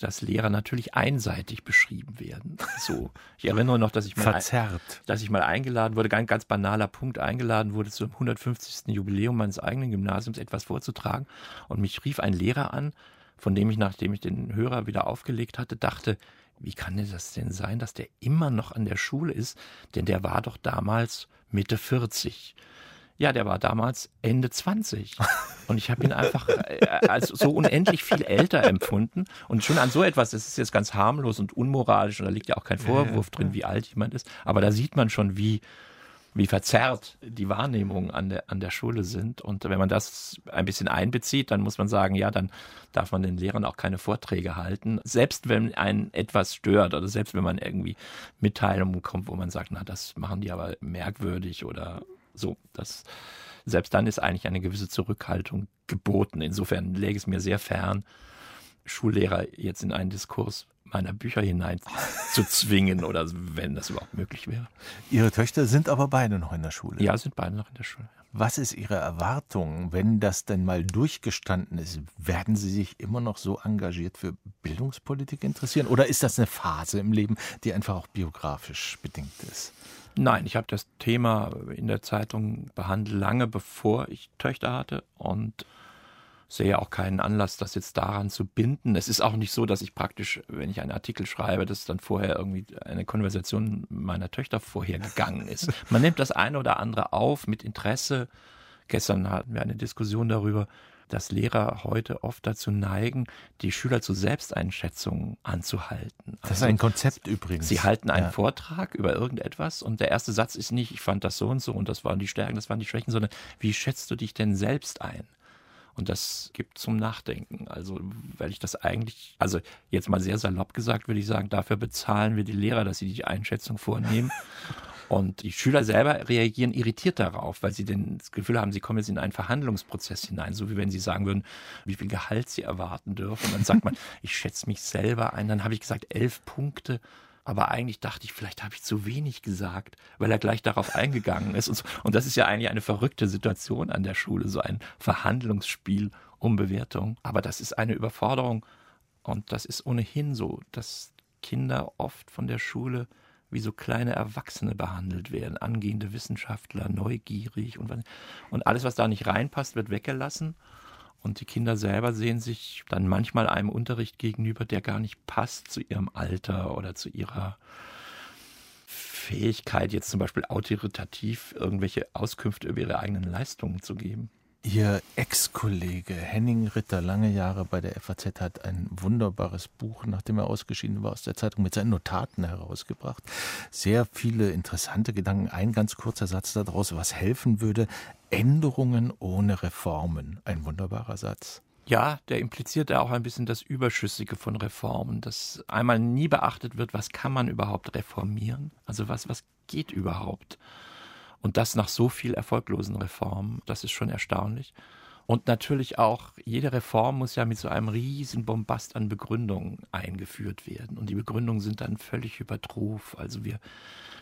dass Lehrer natürlich einseitig beschrieben werden. So, ich erinnere noch, dass ich mal, Verzerrt. dass ich mal eingeladen wurde, ganz, ganz banaler Punkt, eingeladen wurde zum 150. Jubiläum meines eigenen Gymnasiums etwas vorzutragen und mich rief ein Lehrer an, von dem ich, nachdem ich den Hörer wieder aufgelegt hatte, dachte, wie kann das denn sein, dass der immer noch an der Schule ist? Denn der war doch damals Mitte 40. Ja, der war damals Ende 20. Und ich habe ihn einfach äh, als so unendlich viel älter empfunden. Und schon an so etwas, das ist jetzt ganz harmlos und unmoralisch und da liegt ja auch kein Vorwurf drin, wie alt jemand ist. Aber da sieht man schon, wie, wie verzerrt die Wahrnehmungen an der, an der Schule sind. Und wenn man das ein bisschen einbezieht, dann muss man sagen, ja, dann darf man den Lehrern auch keine Vorträge halten. Selbst wenn einen etwas stört oder selbst wenn man irgendwie Mitteilungen bekommt, wo man sagt, na, das machen die aber merkwürdig oder so, das, selbst dann ist eigentlich eine gewisse Zurückhaltung geboten. Insofern läge es mir sehr fern, Schullehrer jetzt in einen Diskurs meiner Bücher hinein zu zwingen oder wenn das überhaupt möglich wäre. Ihre Töchter sind aber beide noch in der Schule. Ja, sind beide noch in der Schule. Was ist Ihre Erwartung, wenn das denn mal durchgestanden ist? Werden Sie sich immer noch so engagiert für Bildungspolitik interessieren? Oder ist das eine Phase im Leben, die einfach auch biografisch bedingt ist? Nein, ich habe das Thema in der Zeitung behandelt, lange bevor ich Töchter hatte und sehe auch keinen Anlass, das jetzt daran zu binden. Es ist auch nicht so, dass ich praktisch, wenn ich einen Artikel schreibe, dass dann vorher irgendwie eine Konversation meiner Töchter vorher gegangen ist. Man nimmt das eine oder andere auf mit Interesse. Gestern hatten wir eine Diskussion darüber, dass Lehrer heute oft dazu neigen, die Schüler zu Selbsteinschätzungen anzuhalten. Das ist ein also Konzept übrigens. Sie halten einen ja. Vortrag über irgendetwas und der erste Satz ist nicht, ich fand das so und so und das waren die Stärken, das waren die Schwächen, sondern wie schätzt du dich denn selbst ein? Und das gibt zum Nachdenken. Also, weil ich das eigentlich, also jetzt mal sehr salopp gesagt, würde ich sagen, dafür bezahlen wir die Lehrer, dass sie die Einschätzung vornehmen. Und die Schüler selber reagieren irritiert darauf, weil sie den, das Gefühl haben, sie kommen jetzt in einen Verhandlungsprozess hinein, so wie wenn sie sagen würden, wie viel Gehalt sie erwarten dürfen. Und dann sagt man, ich schätze mich selber ein. Dann habe ich gesagt, elf Punkte. Aber eigentlich dachte ich, vielleicht habe ich zu wenig gesagt, weil er gleich darauf eingegangen ist. Und, so. und das ist ja eigentlich eine verrückte Situation an der Schule, so ein Verhandlungsspiel um Bewertung. Aber das ist eine Überforderung. Und das ist ohnehin so, dass Kinder oft von der Schule wie so kleine Erwachsene behandelt werden, angehende Wissenschaftler, neugierig und, und alles, was da nicht reinpasst, wird weggelassen. Und die Kinder selber sehen sich dann manchmal einem Unterricht gegenüber, der gar nicht passt zu ihrem Alter oder zu ihrer Fähigkeit, jetzt zum Beispiel autoritativ irgendwelche Auskünfte über ihre eigenen Leistungen zu geben. Ihr Ex-Kollege Henning Ritter, lange Jahre bei der FAZ, hat ein wunderbares Buch, nachdem er ausgeschieden war aus der Zeitung, mit seinen Notaten herausgebracht. Sehr viele interessante Gedanken. Ein ganz kurzer Satz daraus, was helfen würde. Änderungen ohne Reformen. Ein wunderbarer Satz. Ja, der impliziert ja auch ein bisschen das Überschüssige von Reformen, dass einmal nie beachtet wird, was kann man überhaupt reformieren? Also was, was geht überhaupt? Und das nach so viel erfolglosen Reformen, das ist schon erstaunlich. Und natürlich auch, jede Reform muss ja mit so einem riesen Bombast an Begründungen eingeführt werden. Und die Begründungen sind dann völlig übertruf. Also wir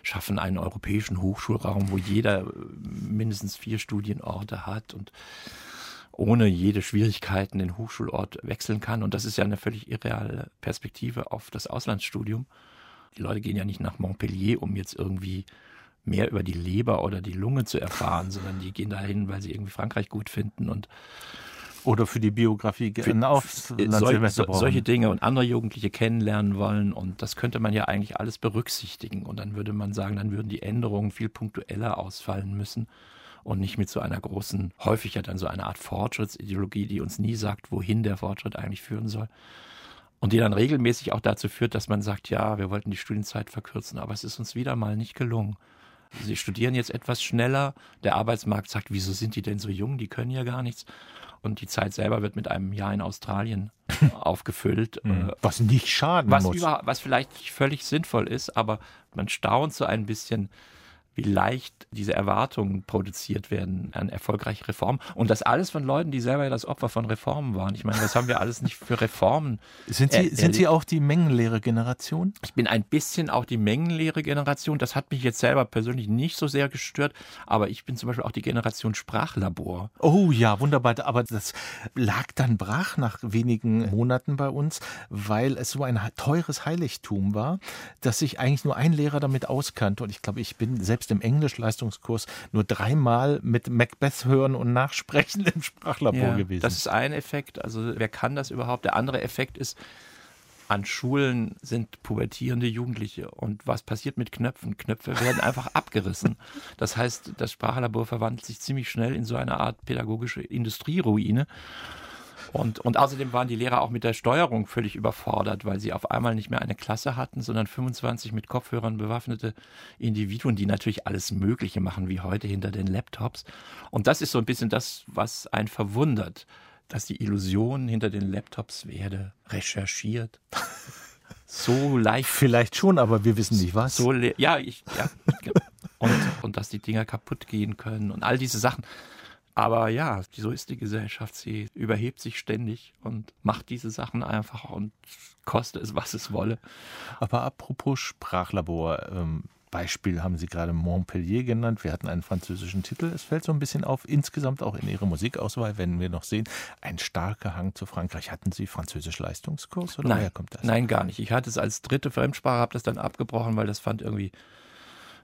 schaffen einen europäischen Hochschulraum, wo jeder äh, mindestens vier Studienorte hat und ohne jede Schwierigkeiten den Hochschulort wechseln kann. Und das ist ja eine völlig irreale Perspektive auf das Auslandsstudium. Die Leute gehen ja nicht nach Montpellier, um jetzt irgendwie mehr über die Leber oder die Lunge zu erfahren, sondern die gehen dahin, weil sie irgendwie Frankreich gut finden und oder für die Biografie auf sol, so, solche Dinge und andere Jugendliche kennenlernen wollen und das könnte man ja eigentlich alles berücksichtigen und dann würde man sagen, dann würden die Änderungen viel punktueller ausfallen müssen und nicht mit so einer großen, häufig ja dann so eine Art Fortschrittsideologie, die uns nie sagt, wohin der Fortschritt eigentlich führen soll. Und die dann regelmäßig auch dazu führt, dass man sagt, ja, wir wollten die Studienzeit verkürzen, aber es ist uns wieder mal nicht gelungen. Sie studieren jetzt etwas schneller. Der Arbeitsmarkt sagt, wieso sind die denn so jung? Die können ja gar nichts. Und die Zeit selber wird mit einem Jahr in Australien aufgefüllt. Äh, was nicht schaden was muss. Über, was vielleicht völlig sinnvoll ist, aber man staunt so ein bisschen, wie leicht diese Erwartungen produziert werden an erfolgreiche Reformen. Und das alles von Leuten, die selber ja das Opfer von Reformen waren. Ich meine, was haben wir alles nicht für Reformen? Sind Sie, sind Sie auch die mengenleere Generation? Ich bin ein bisschen auch die mengenleere Generation. Das hat mich jetzt selber persönlich nicht so sehr gestört. Aber ich bin zum Beispiel auch die Generation Sprachlabor. Oh ja, wunderbar. Aber das lag dann brach nach wenigen Monaten bei uns, weil es so ein teures Heiligtum war, dass sich eigentlich nur ein Lehrer damit auskannte. Und ich glaube, ich bin selbst selbst im Englischleistungskurs nur dreimal mit Macbeth hören und nachsprechen im Sprachlabor ja, gewesen. Das ist ein Effekt. Also wer kann das überhaupt? Der andere Effekt ist, an Schulen sind pubertierende Jugendliche. Und was passiert mit Knöpfen? Knöpfe werden einfach abgerissen. Das heißt, das Sprachlabor verwandelt sich ziemlich schnell in so eine Art pädagogische Industrieruine. Und, und außerdem waren die Lehrer auch mit der Steuerung völlig überfordert, weil sie auf einmal nicht mehr eine Klasse hatten, sondern 25 mit Kopfhörern bewaffnete Individuen, die natürlich alles Mögliche machen, wie heute hinter den Laptops. Und das ist so ein bisschen das, was einen verwundert, dass die Illusion hinter den Laptops werde recherchiert. so leicht. Vielleicht schon, aber wir wissen nicht was. So ja, ich, ja. und, und dass die Dinger kaputt gehen können und all diese Sachen. Aber ja, so ist die Gesellschaft. Sie überhebt sich ständig und macht diese Sachen einfach und koste es, was es wolle. Aber apropos Sprachlabor, ähm, Beispiel haben Sie gerade Montpellier genannt. Wir hatten einen französischen Titel. Es fällt so ein bisschen auf, insgesamt auch in Ihrer Musikauswahl, wenn wir noch sehen, ein starker Hang zu Frankreich. Hatten Sie französisch Leistungskurs oder Nein, woher kommt das? Nein, gar nicht. Ich hatte es als dritte Fremdsprache, habe das dann abgebrochen, weil das fand irgendwie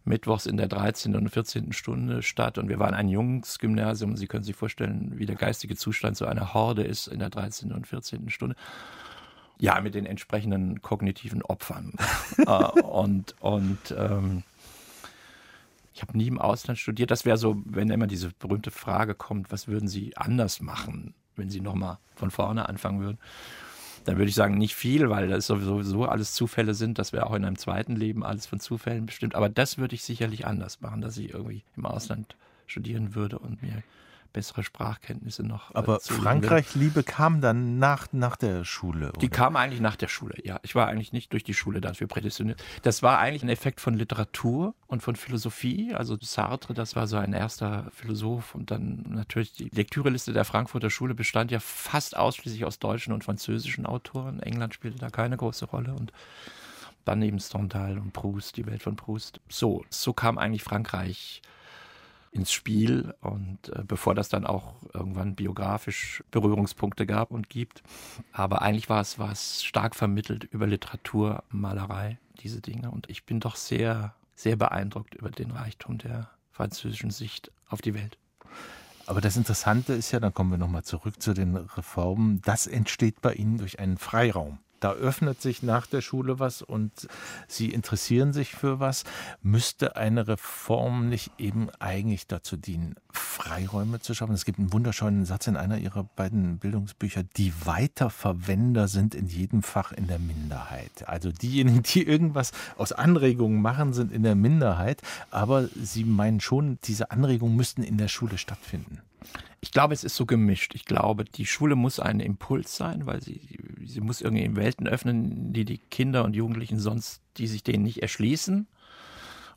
mittwochs in der 13. und 14. Stunde statt. Und wir waren ein Jungsgymnasium. Sie können sich vorstellen, wie der geistige Zustand so einer Horde ist in der 13. und 14. Stunde. Ja, mit den entsprechenden kognitiven Opfern. Äh, und und ähm, ich habe nie im Ausland studiert. Das wäre so, wenn immer diese berühmte Frage kommt, was würden Sie anders machen, wenn Sie nochmal von vorne anfangen würden? Dann würde ich sagen, nicht viel, weil das sowieso alles Zufälle sind, dass wir auch in einem zweiten Leben alles von Zufällen bestimmt. Aber das würde ich sicherlich anders machen, dass ich irgendwie im Ausland studieren würde und mir bessere Sprachkenntnisse noch. äh, Aber. Frankreich-Liebe kam dann nach, nach der Schule. Die oder? kam eigentlich nach der Schule, ja. Ich war eigentlich nicht durch die Schule dafür prädestiniert. Das war eigentlich ein Effekt von Literatur und von Philosophie. Also Sartre, das war so ein erster Philosoph. Und dann natürlich die Lektüreliste der Frankfurter Schule bestand ja fast ausschließlich aus deutschen und französischen Autoren. England spielte da keine große Rolle. Und dann eben Stendhal und Proust, die Welt von Proust. So, so kam eigentlich Frankreich ins Spiel und äh, bevor das dann auch irgendwann biografisch Berührungspunkte gab und gibt. Aber eigentlich war es, war es stark vermittelt über Literatur, Malerei, diese Dinge. Und ich bin doch sehr, sehr beeindruckt über den Reichtum der französischen Sicht auf die Welt. Aber das Interessante ist ja, dann kommen wir nochmal zurück zu den Reformen, das entsteht bei Ihnen durch einen Freiraum. Da öffnet sich nach der Schule was und Sie interessieren sich für was. Müsste eine Reform nicht eben eigentlich dazu dienen, Freiräume zu schaffen? Es gibt einen wunderschönen Satz in einer Ihrer beiden Bildungsbücher. Die Weiterverwender sind in jedem Fach in der Minderheit. Also diejenigen, die irgendwas aus Anregungen machen, sind in der Minderheit. Aber Sie meinen schon, diese Anregungen müssten in der Schule stattfinden. Ich glaube, es ist so gemischt. Ich glaube, die Schule muss ein Impuls sein, weil sie, sie muss irgendwie Welten öffnen, die die Kinder und Jugendlichen sonst, die sich denen nicht erschließen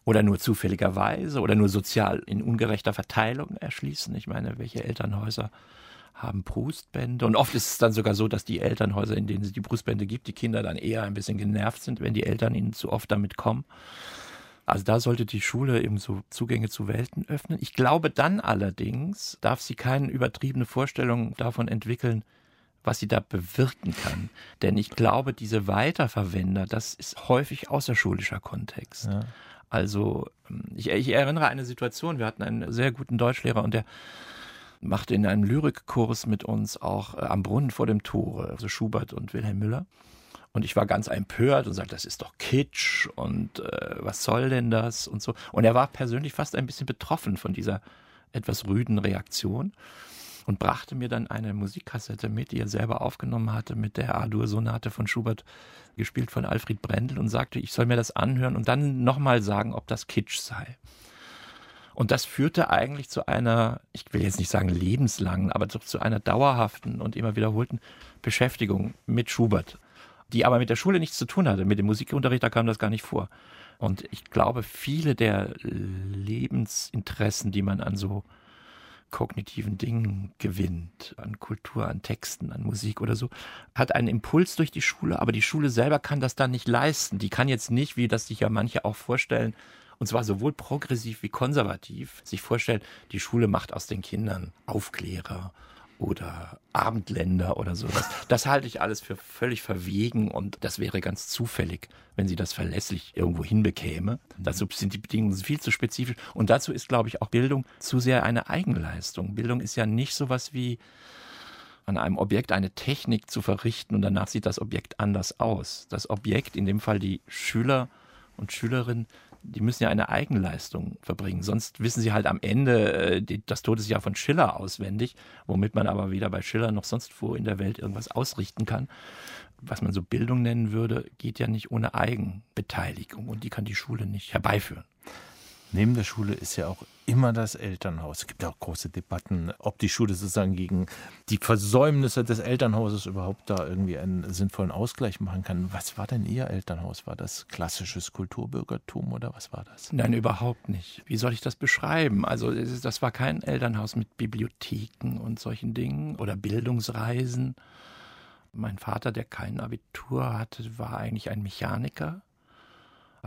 oder nur zufälligerweise oder nur sozial in ungerechter Verteilung erschließen. Ich meine, welche Elternhäuser haben Brustbände und oft ist es dann sogar so, dass die Elternhäuser, in denen es die Brustbände gibt, die Kinder dann eher ein bisschen genervt sind, wenn die Eltern ihnen zu oft damit kommen. Also da sollte die Schule eben so Zugänge zu Welten öffnen. Ich glaube dann allerdings, darf sie keine übertriebene Vorstellung davon entwickeln, was sie da bewirken kann. Denn ich glaube, diese Weiterverwender, das ist häufig außerschulischer Kontext. Ja. Also ich, ich erinnere an eine Situation, wir hatten einen sehr guten Deutschlehrer und der machte in einem Lyrikkurs mit uns auch äh, am Brunnen vor dem Tore, also Schubert und Wilhelm Müller. Und ich war ganz empört und sagte, das ist doch Kitsch und äh, was soll denn das und so. Und er war persönlich fast ein bisschen betroffen von dieser etwas rüden Reaktion und brachte mir dann eine Musikkassette mit, die er selber aufgenommen hatte, mit der A-Dur-Sonate von Schubert, gespielt von Alfred Brendel und sagte, ich soll mir das anhören und dann nochmal sagen, ob das Kitsch sei. Und das führte eigentlich zu einer, ich will jetzt nicht sagen lebenslangen, aber doch zu einer dauerhaften und immer wiederholten Beschäftigung mit Schubert die aber mit der Schule nichts zu tun hatte. Mit dem Musikunterricht, da kam das gar nicht vor. Und ich glaube, viele der Lebensinteressen, die man an so kognitiven Dingen gewinnt, an Kultur, an Texten, an Musik oder so, hat einen Impuls durch die Schule, aber die Schule selber kann das dann nicht leisten. Die kann jetzt nicht, wie das sich ja manche auch vorstellen, und zwar sowohl progressiv wie konservativ, sich vorstellen, die Schule macht aus den Kindern Aufklärer oder Abendländer oder sowas. Das halte ich alles für völlig verwegen und das wäre ganz zufällig, wenn sie das verlässlich irgendwo hinbekäme. Dazu sind die Bedingungen viel zu spezifisch und dazu ist, glaube ich, auch Bildung zu sehr eine Eigenleistung. Bildung ist ja nicht sowas wie an einem Objekt eine Technik zu verrichten und danach sieht das Objekt anders aus. Das Objekt, in dem Fall die Schüler und Schülerinnen, die müssen ja eine Eigenleistung verbringen. Sonst wissen sie halt am Ende äh, das Todesjahr von Schiller auswendig, womit man aber weder bei Schiller noch sonst wo in der Welt irgendwas ausrichten kann. Was man so Bildung nennen würde, geht ja nicht ohne Eigenbeteiligung und die kann die Schule nicht herbeiführen. Neben der Schule ist ja auch immer das Elternhaus. Es gibt ja auch große Debatten, ob die Schule sozusagen gegen die Versäumnisse des Elternhauses überhaupt da irgendwie einen sinnvollen Ausgleich machen kann. Was war denn Ihr Elternhaus? War das klassisches Kulturbürgertum oder was war das? Nein, überhaupt nicht. Wie soll ich das beschreiben? Also das war kein Elternhaus mit Bibliotheken und solchen Dingen oder Bildungsreisen. Mein Vater, der kein Abitur hatte, war eigentlich ein Mechaniker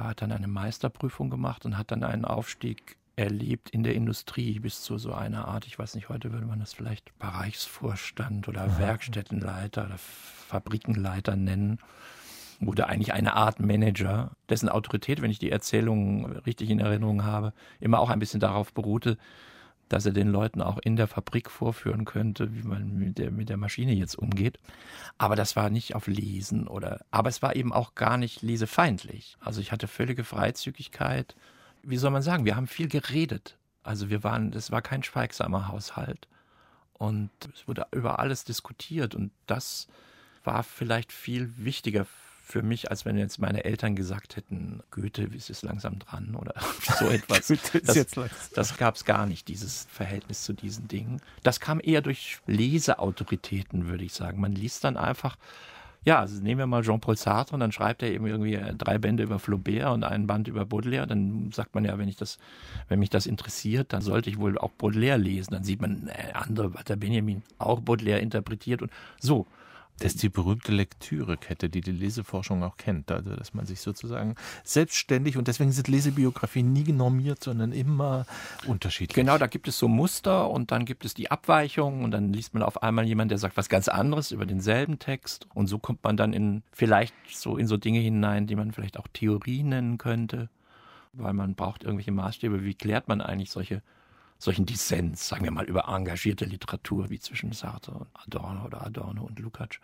hat dann eine Meisterprüfung gemacht und hat dann einen Aufstieg erlebt in der Industrie bis zu so einer Art, ich weiß nicht, heute würde man das vielleicht Bereichsvorstand oder Werkstättenleiter oder Fabrikenleiter nennen. Oder eigentlich eine Art Manager, dessen Autorität, wenn ich die Erzählung richtig in Erinnerung habe, immer auch ein bisschen darauf beruhte, dass er den Leuten auch in der Fabrik vorführen könnte, wie man mit der, mit der Maschine jetzt umgeht. Aber das war nicht auf Lesen oder, aber es war eben auch gar nicht lesefeindlich. Also ich hatte völlige Freizügigkeit. Wie soll man sagen? Wir haben viel geredet. Also wir waren, das war kein schweigsamer Haushalt. Und es wurde über alles diskutiert und das war vielleicht viel wichtiger für mich, als wenn jetzt meine Eltern gesagt hätten, Goethe, wie ist es langsam dran oder so etwas. das das gab es gar nicht, dieses Verhältnis zu diesen Dingen. Das kam eher durch Leseautoritäten, würde ich sagen. Man liest dann einfach ja, also nehmen wir mal Jean-Paul Sartre und dann schreibt er eben irgendwie äh, drei Bände über Flaubert und einen Band über Baudelaire. Dann sagt man ja, wenn ich das, wenn mich das interessiert, dann sollte ich wohl auch Baudelaire lesen. Dann sieht man, äh, andere, Walter Benjamin auch Baudelaire interpretiert und so. Das ist die berühmte Lektürekette, die die Leseforschung auch kennt. Also, dass man sich sozusagen selbstständig, und deswegen sind Lesebiografien nie normiert, sondern immer unterschiedlich. Genau, da gibt es so Muster und dann gibt es die Abweichungen und dann liest man auf einmal jemanden, der sagt was ganz anderes über denselben Text. Und so kommt man dann in vielleicht so in so Dinge hinein, die man vielleicht auch Theorie nennen könnte, weil man braucht irgendwelche Maßstäbe. Wie klärt man eigentlich solche solchen Dissens, sagen wir mal, über engagierte Literatur wie zwischen Sartre und Adorno oder Adorno und Lukács.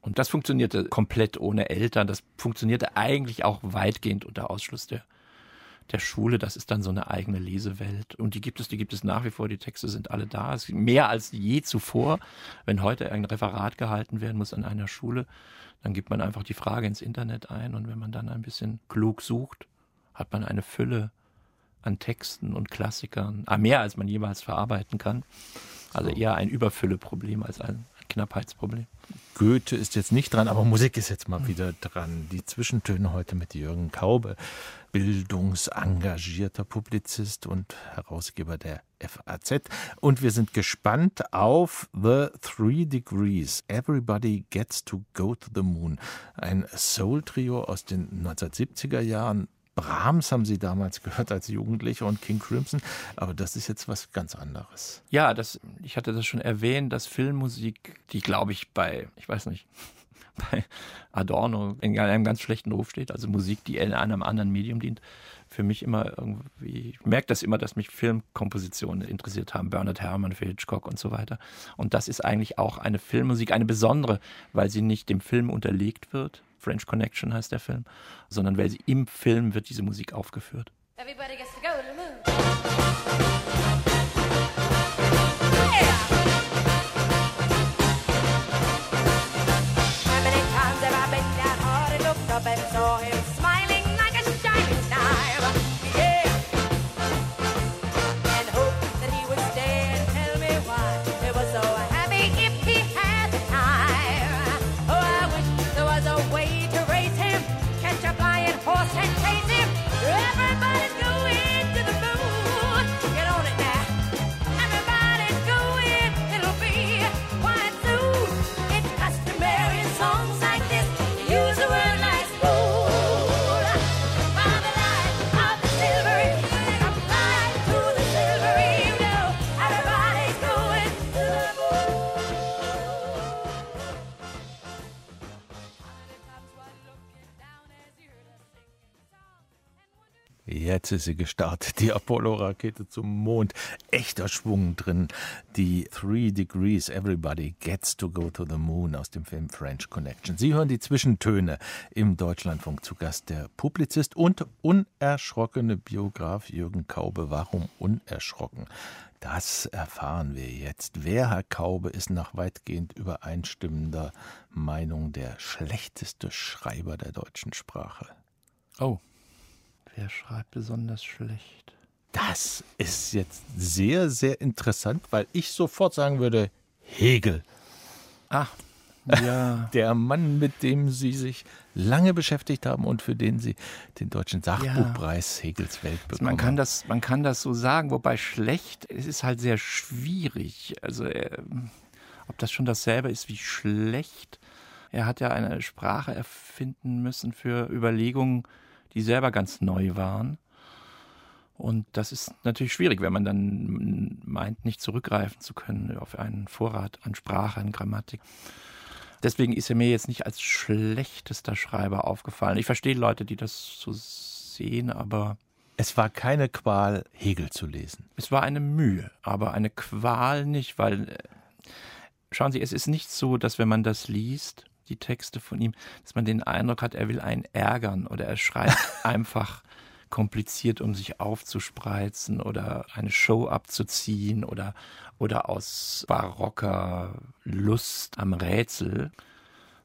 Und das funktionierte komplett ohne Eltern. Das funktionierte eigentlich auch weitgehend unter Ausschluss der, der Schule. Das ist dann so eine eigene Lesewelt. Und die gibt es, die gibt es nach wie vor. Die Texte sind alle da. Es ist mehr als je zuvor. Wenn heute ein Referat gehalten werden muss an einer Schule, dann gibt man einfach die Frage ins Internet ein. Und wenn man dann ein bisschen klug sucht, hat man eine Fülle an Texten und Klassikern, ah, mehr als man jemals verarbeiten kann. Also eher ein Überfülleproblem als ein Knappheitsproblem. Goethe ist jetzt nicht dran, aber Musik ist jetzt mal wieder dran. Die Zwischentöne heute mit Jürgen Kaube, bildungsengagierter Publizist und Herausgeber der FAZ. Und wir sind gespannt auf The Three Degrees. Everybody Gets to Go to the Moon. Ein Soul-Trio aus den 1970er Jahren Brahms haben Sie damals gehört als Jugendlicher und King Crimson, aber das ist jetzt was ganz anderes. Ja, das, ich hatte das schon erwähnt, dass Filmmusik, die glaube ich bei, ich weiß nicht, bei Adorno in einem ganz schlechten Ruf steht, also Musik, die in einem anderen Medium dient, für mich immer irgendwie, ich merke das immer, dass mich Filmkompositionen interessiert haben, Bernard Herrmann für Hitchcock und so weiter. Und das ist eigentlich auch eine Filmmusik, eine besondere, weil sie nicht dem Film unterlegt wird, French Connection heißt der Film, sondern weil sie im Film wird diese Musik aufgeführt. Everybody gets to go to the moon. Jetzt ist sie gestartet, die Apollo-Rakete zum Mond. Echter Schwung drin. Die Three Degrees, Everybody Gets to Go to the Moon aus dem Film French Connection. Sie hören die Zwischentöne im Deutschlandfunk zu Gast der Publizist und unerschrockene Biograf Jürgen Kaube. Warum unerschrocken? Das erfahren wir jetzt. Wer, Herr Kaube, ist nach weitgehend übereinstimmender Meinung der schlechteste Schreiber der deutschen Sprache? Oh. Wer schreibt besonders schlecht? Das ist jetzt sehr, sehr interessant, weil ich sofort sagen würde, Hegel. Ah, ja. Der Mann, mit dem Sie sich lange beschäftigt haben und für den Sie den Deutschen Sachbuchpreis ja. Hegels Welt bekommen man kann das, Man kann das so sagen, wobei schlecht, es ist halt sehr schwierig. Also, äh, ob das schon dasselbe ist wie schlecht. Er hat ja eine Sprache erfinden müssen für Überlegungen, die selber ganz neu waren. Und das ist natürlich schwierig, wenn man dann meint, nicht zurückgreifen zu können auf einen Vorrat an Sprache, an Grammatik. Deswegen ist er mir jetzt nicht als schlechtester Schreiber aufgefallen. Ich verstehe Leute, die das so sehen, aber. Es war keine Qual, Hegel zu lesen. Es war eine Mühe, aber eine Qual nicht, weil. Äh, schauen Sie, es ist nicht so, dass wenn man das liest, die Texte von ihm, dass man den Eindruck hat, er will einen ärgern oder er schreibt einfach kompliziert, um sich aufzuspreizen oder eine Show abzuziehen oder, oder aus barocker Lust am Rätsel,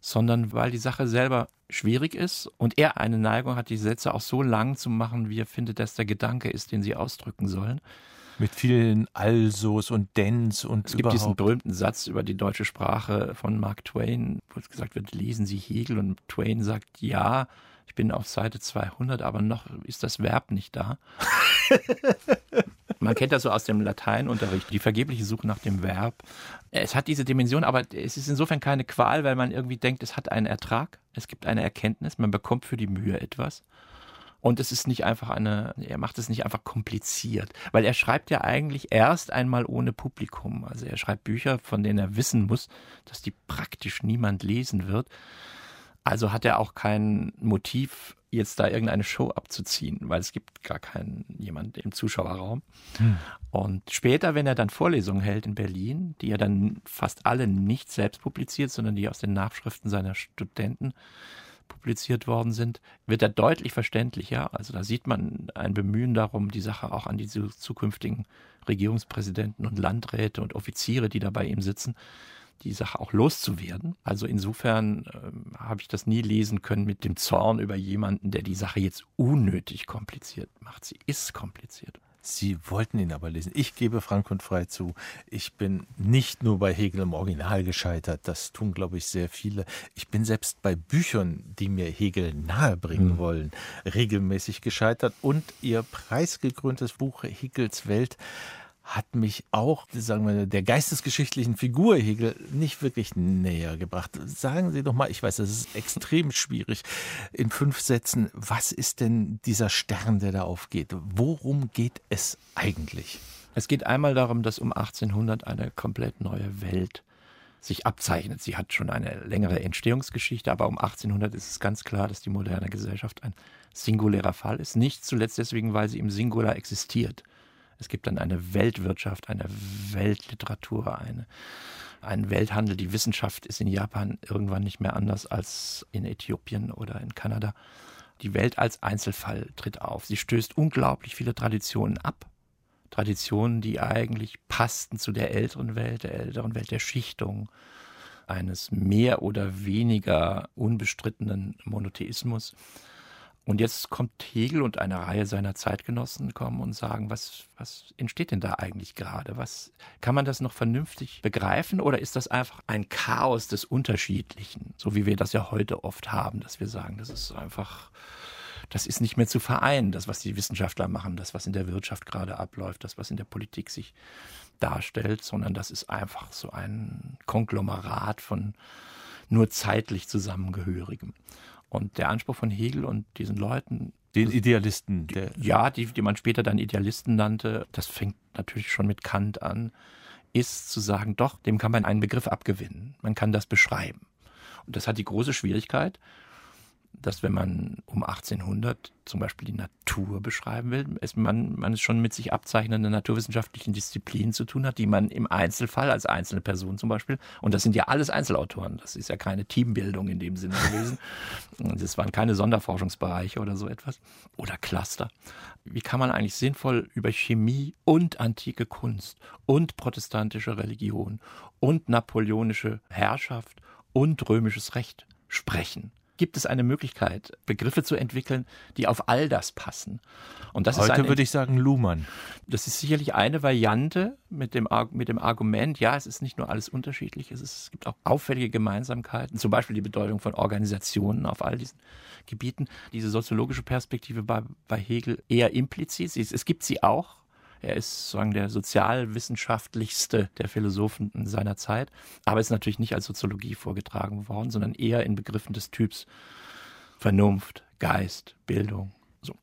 sondern weil die Sache selber schwierig ist und er eine Neigung hat, die Sätze auch so lang zu machen, wie er findet, dass der Gedanke ist, den sie ausdrücken sollen. Mit vielen Alsos und Dens und Es gibt überhaupt. diesen berühmten Satz über die deutsche Sprache von Mark Twain, wo gesagt wird, lesen Sie Hegel und Twain sagt, ja, ich bin auf Seite 200, aber noch ist das Verb nicht da. Man kennt das so aus dem Lateinunterricht, die vergebliche Suche nach dem Verb. Es hat diese Dimension, aber es ist insofern keine Qual, weil man irgendwie denkt, es hat einen Ertrag, es gibt eine Erkenntnis, man bekommt für die Mühe etwas. Und es ist nicht einfach eine, er macht es nicht einfach kompliziert, weil er schreibt ja eigentlich erst einmal ohne Publikum. Also er schreibt Bücher, von denen er wissen muss, dass die praktisch niemand lesen wird. Also hat er auch kein Motiv, jetzt da irgendeine Show abzuziehen, weil es gibt gar keinen jemand im Zuschauerraum. Und später, wenn er dann Vorlesungen hält in Berlin, die er dann fast alle nicht selbst publiziert, sondern die aus den Nachschriften seiner Studenten publiziert worden sind, wird er deutlich verständlicher. Also da sieht man ein Bemühen darum, die Sache auch an diese zukünftigen Regierungspräsidenten und Landräte und Offiziere, die da bei ihm sitzen, die Sache auch loszuwerden. Also insofern ähm, habe ich das nie lesen können mit dem Zorn über jemanden, der die Sache jetzt unnötig kompliziert macht. Sie ist kompliziert. Sie wollten ihn aber lesen. Ich gebe frank und frei zu, ich bin nicht nur bei Hegel im Original gescheitert, das tun, glaube ich, sehr viele. Ich bin selbst bei Büchern, die mir Hegel nahebringen Mhm. wollen, regelmäßig gescheitert. Und Ihr preisgekröntes Buch Hegels Welt hat mich auch, sagen wir, der geistesgeschichtlichen Figur Hegel nicht wirklich näher gebracht. Sagen Sie doch mal, ich weiß, das ist extrem schwierig, in fünf Sätzen, was ist denn dieser Stern, der da aufgeht? Worum geht es eigentlich? Es geht einmal darum, dass um 1800 eine komplett neue Welt sich abzeichnet. Sie hat schon eine längere Entstehungsgeschichte, aber um 1800 ist es ganz klar, dass die moderne Gesellschaft ein singulärer Fall ist. Nicht zuletzt deswegen, weil sie im Singular existiert. Es gibt dann eine Weltwirtschaft, eine Weltliteratur, eine, einen Welthandel. Die Wissenschaft ist in Japan irgendwann nicht mehr anders als in Äthiopien oder in Kanada. Die Welt als Einzelfall tritt auf. Sie stößt unglaublich viele Traditionen ab. Traditionen, die eigentlich passten zu der älteren Welt, der älteren Welt der Schichtung, eines mehr oder weniger unbestrittenen Monotheismus. Und jetzt kommt Hegel und eine Reihe seiner Zeitgenossen kommen und sagen, was, was entsteht denn da eigentlich gerade? Was kann man das noch vernünftig begreifen oder ist das einfach ein Chaos des Unterschiedlichen, so wie wir das ja heute oft haben, dass wir sagen, das ist einfach das ist nicht mehr zu vereinen, das, was die Wissenschaftler machen, das, was in der Wirtschaft gerade abläuft, das, was in der Politik sich darstellt, sondern das ist einfach so ein Konglomerat von nur zeitlich Zusammengehörigem. Und der Anspruch von Hegel und diesen Leuten, Den Idealisten, der ja, die, die man später dann Idealisten nannte, das fängt natürlich schon mit Kant an, ist zu sagen, doch, dem kann man einen Begriff abgewinnen. Man kann das beschreiben. Und das hat die große Schwierigkeit, dass wenn man um 1800 zum Beispiel die Natur beschreiben will, es man, man es schon mit sich abzeichnenden naturwissenschaftlichen Disziplinen zu tun hat, die man im Einzelfall als einzelne Person zum Beispiel, und das sind ja alles Einzelautoren, das ist ja keine Teambildung in dem Sinne gewesen, das waren keine Sonderforschungsbereiche oder so etwas, oder Cluster. Wie kann man eigentlich sinnvoll über Chemie und antike Kunst und protestantische Religion und napoleonische Herrschaft und römisches Recht sprechen? Gibt es eine Möglichkeit, Begriffe zu entwickeln, die auf all das passen. Und das ist Heute ein, würde ich sagen Luhmann. das ist sicherlich eine Variante mit dem, mit dem Argument, ja, es ist nicht nur alles unterschiedlich, es, ist, es gibt auch auffällige Gemeinsamkeiten, zum Beispiel die Bedeutung von Organisationen auf all diesen Gebieten. Diese soziologische Perspektive bei, bei Hegel eher implizit, ist, es gibt sie auch, er ist sozusagen der sozialwissenschaftlichste der Philosophen in seiner Zeit, aber ist natürlich nicht als Soziologie vorgetragen worden, sondern eher in Begriffen des Typs Vernunft, Geist, Bildung.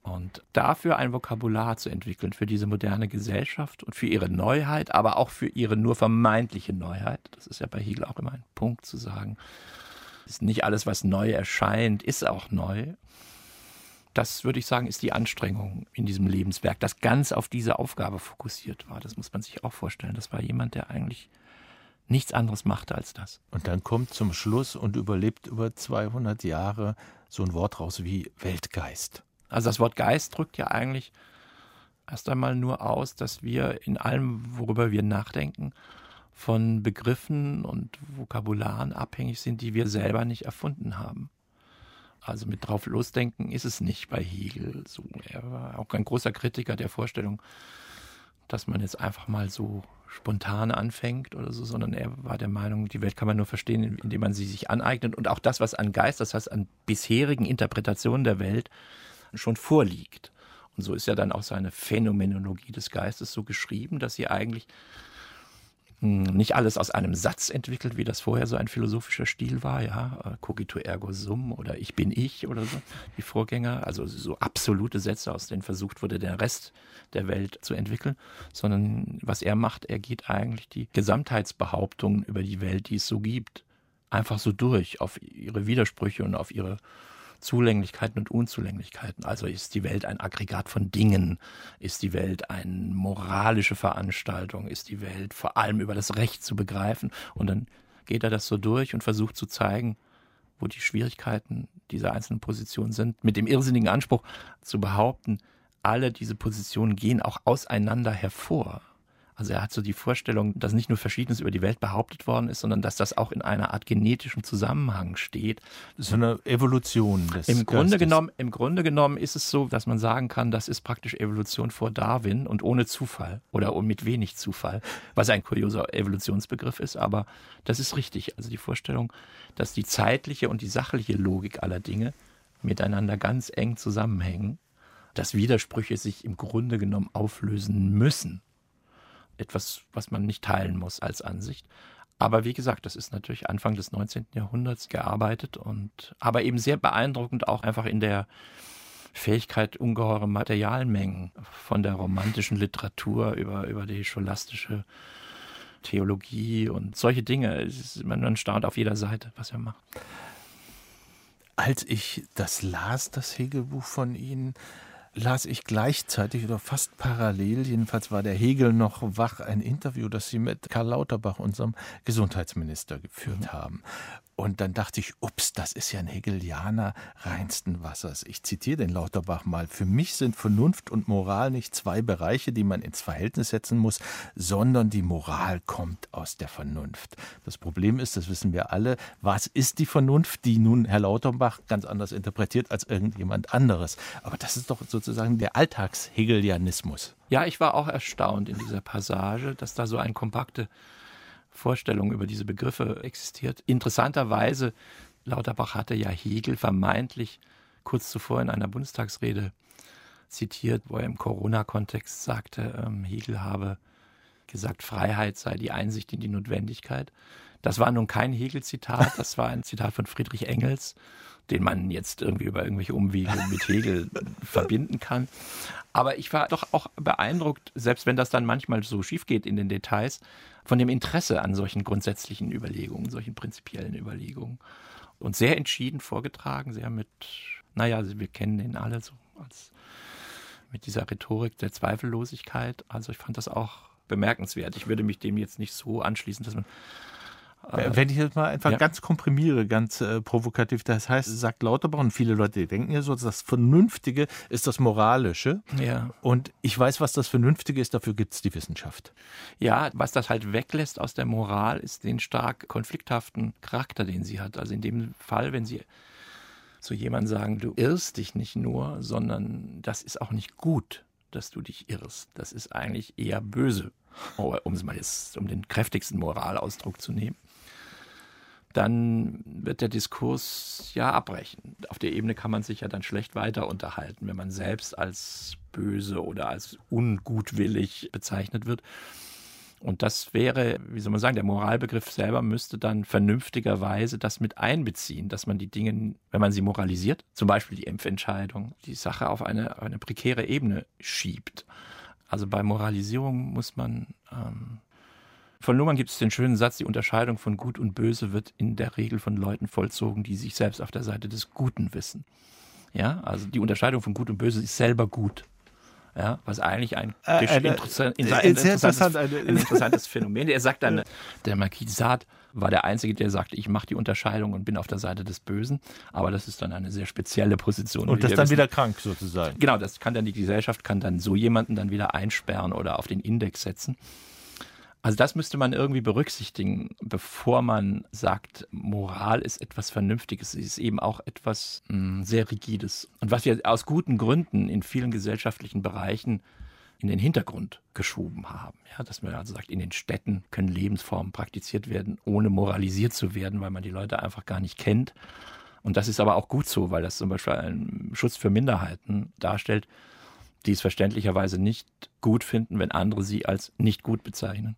Und dafür ein Vokabular zu entwickeln für diese moderne Gesellschaft und für ihre Neuheit, aber auch für ihre nur vermeintliche Neuheit, das ist ja bei Hegel auch immer ein Punkt zu sagen, ist nicht alles, was neu erscheint, ist auch neu. Das würde ich sagen, ist die Anstrengung in diesem Lebenswerk, das ganz auf diese Aufgabe fokussiert war. Das muss man sich auch vorstellen. Das war jemand, der eigentlich nichts anderes machte als das. Und dann kommt zum Schluss und überlebt über 200 Jahre so ein Wort raus wie Weltgeist. Also das Wort Geist drückt ja eigentlich erst einmal nur aus, dass wir in allem, worüber wir nachdenken, von Begriffen und Vokabularen abhängig sind, die wir selber nicht erfunden haben. Also mit drauf losdenken ist es nicht bei Hegel so. Er war auch ein großer Kritiker der Vorstellung, dass man jetzt einfach mal so spontan anfängt oder so, sondern er war der Meinung, die Welt kann man nur verstehen, indem man sie sich aneignet und auch das, was an Geist, das heißt an bisherigen Interpretationen der Welt schon vorliegt. Und so ist ja dann auch seine Phänomenologie des Geistes so geschrieben, dass sie eigentlich nicht alles aus einem Satz entwickelt, wie das vorher so ein philosophischer Stil war, ja, äh, cogito ergo sum oder ich bin ich oder so, die Vorgänger, also so absolute Sätze, aus denen versucht wurde, den Rest der Welt zu entwickeln, sondern was er macht, er geht eigentlich die Gesamtheitsbehauptungen über die Welt, die es so gibt, einfach so durch, auf ihre Widersprüche und auf ihre Zulänglichkeiten und Unzulänglichkeiten. Also ist die Welt ein Aggregat von Dingen? Ist die Welt eine moralische Veranstaltung? Ist die Welt vor allem über das Recht zu begreifen? Und dann geht er das so durch und versucht zu zeigen, wo die Schwierigkeiten dieser einzelnen Positionen sind, mit dem irrsinnigen Anspruch zu behaupten, alle diese Positionen gehen auch auseinander hervor. Also er hat so die Vorstellung, dass nicht nur Verschiedenes über die Welt behauptet worden ist, sondern dass das auch in einer Art genetischem Zusammenhang steht. So eine Evolution des Im Grunde genommen, Im Grunde genommen ist es so, dass man sagen kann, das ist praktisch Evolution vor Darwin und ohne Zufall oder mit wenig Zufall, was ein kurioser Evolutionsbegriff ist, aber das ist richtig. Also die Vorstellung, dass die zeitliche und die sachliche Logik aller Dinge miteinander ganz eng zusammenhängen, dass Widersprüche sich im Grunde genommen auflösen müssen etwas, was man nicht teilen muss als Ansicht. Aber wie gesagt, das ist natürlich Anfang des 19. Jahrhunderts gearbeitet und aber eben sehr beeindruckend auch einfach in der Fähigkeit, ungeheure Materialmengen von der romantischen Literatur über, über die scholastische Theologie und solche Dinge. Ist, man staunt auf jeder Seite, was er macht. Als ich das las, das Hegelbuch von Ihnen, las ich gleichzeitig oder fast parallel, jedenfalls war der Hegel noch wach, ein Interview, das Sie mit Karl Lauterbach, unserem Gesundheitsminister, geführt mhm. haben. Und dann dachte ich, ups, das ist ja ein Hegelianer reinsten Wassers. Ich zitiere den Lauterbach mal. Für mich sind Vernunft und Moral nicht zwei Bereiche, die man ins Verhältnis setzen muss, sondern die Moral kommt aus der Vernunft. Das Problem ist, das wissen wir alle, was ist die Vernunft, die nun Herr Lauterbach ganz anders interpretiert als irgendjemand anderes. Aber das ist doch sozusagen der Alltagshegelianismus. Ja, ich war auch erstaunt in dieser Passage, dass da so ein kompakte Vorstellung über diese Begriffe existiert. Interessanterweise, Lauterbach hatte ja Hegel vermeintlich kurz zuvor in einer Bundestagsrede zitiert, wo er im Corona-Kontext sagte, ähm, Hegel habe gesagt, Freiheit sei die Einsicht in die Notwendigkeit. Das war nun kein Hegel-Zitat, das war ein Zitat von Friedrich Engels, den man jetzt irgendwie über irgendwelche Umwege mit Hegel verbinden kann. Aber ich war doch auch beeindruckt, selbst wenn das dann manchmal so schief geht in den Details, von dem Interesse an solchen grundsätzlichen Überlegungen, solchen prinzipiellen Überlegungen. Und sehr entschieden vorgetragen, sehr mit, naja, wir kennen ihn alle so als mit dieser Rhetorik der Zweifellosigkeit. Also ich fand das auch bemerkenswert. Ich würde mich dem jetzt nicht so anschließen, dass man wenn ich das mal einfach ja. ganz komprimiere, ganz äh, provokativ, das heißt, sagt Lauterbach und viele Leute denken ja so, das Vernünftige ist das Moralische. Ja. Und ich weiß, was das Vernünftige ist, dafür gibt es die Wissenschaft. Ja, was das halt weglässt aus der Moral, ist den stark konflikthaften Charakter, den sie hat. Also in dem Fall, wenn sie zu jemandem sagen, du irrst dich nicht nur, sondern das ist auch nicht gut, dass du dich irrst. Das ist eigentlich eher böse, um es mal jetzt, um den kräftigsten Moralausdruck zu nehmen dann wird der Diskurs ja abbrechen. Auf der Ebene kann man sich ja dann schlecht weiter unterhalten, wenn man selbst als böse oder als ungutwillig bezeichnet wird. Und das wäre, wie soll man sagen, der Moralbegriff selber müsste dann vernünftigerweise das mit einbeziehen, dass man die Dinge, wenn man sie moralisiert, zum Beispiel die Impfentscheidung, die Sache auf eine, eine prekäre Ebene schiebt. Also bei Moralisierung muss man ähm, von Luhmann gibt es den schönen Satz, die Unterscheidung von Gut und Böse wird in der Regel von Leuten vollzogen, die sich selbst auf der Seite des Guten wissen. Ja, also die Unterscheidung von Gut und Böse ist selber gut. Ja, was eigentlich ein, äh, eine, interessant, ein, ein, interessantes, ein, interessantes, Phänomen. Er sagt dann, der Marquis Sade war der Einzige, der sagte, ich mache die Unterscheidung und bin auf der Seite des Bösen. Aber das ist dann eine sehr spezielle Position. Und das ist dann wissen. wieder krank sozusagen. Genau, das kann dann die Gesellschaft kann dann so jemanden dann wieder einsperren oder auf den Index setzen. Also das müsste man irgendwie berücksichtigen, bevor man sagt, Moral ist etwas Vernünftiges, sie ist eben auch etwas mh, hm, sehr Rigides. Und was wir aus guten Gründen in vielen gesellschaftlichen Bereichen in den Hintergrund geschoben haben. Ja, dass man also sagt, in den Städten können Lebensformen praktiziert werden, ohne moralisiert zu werden, weil man die Leute einfach gar nicht kennt. Und das ist aber auch gut so, weil das zum Beispiel einen Schutz für Minderheiten darstellt, die es verständlicherweise nicht gut finden, wenn andere sie als nicht gut bezeichnen.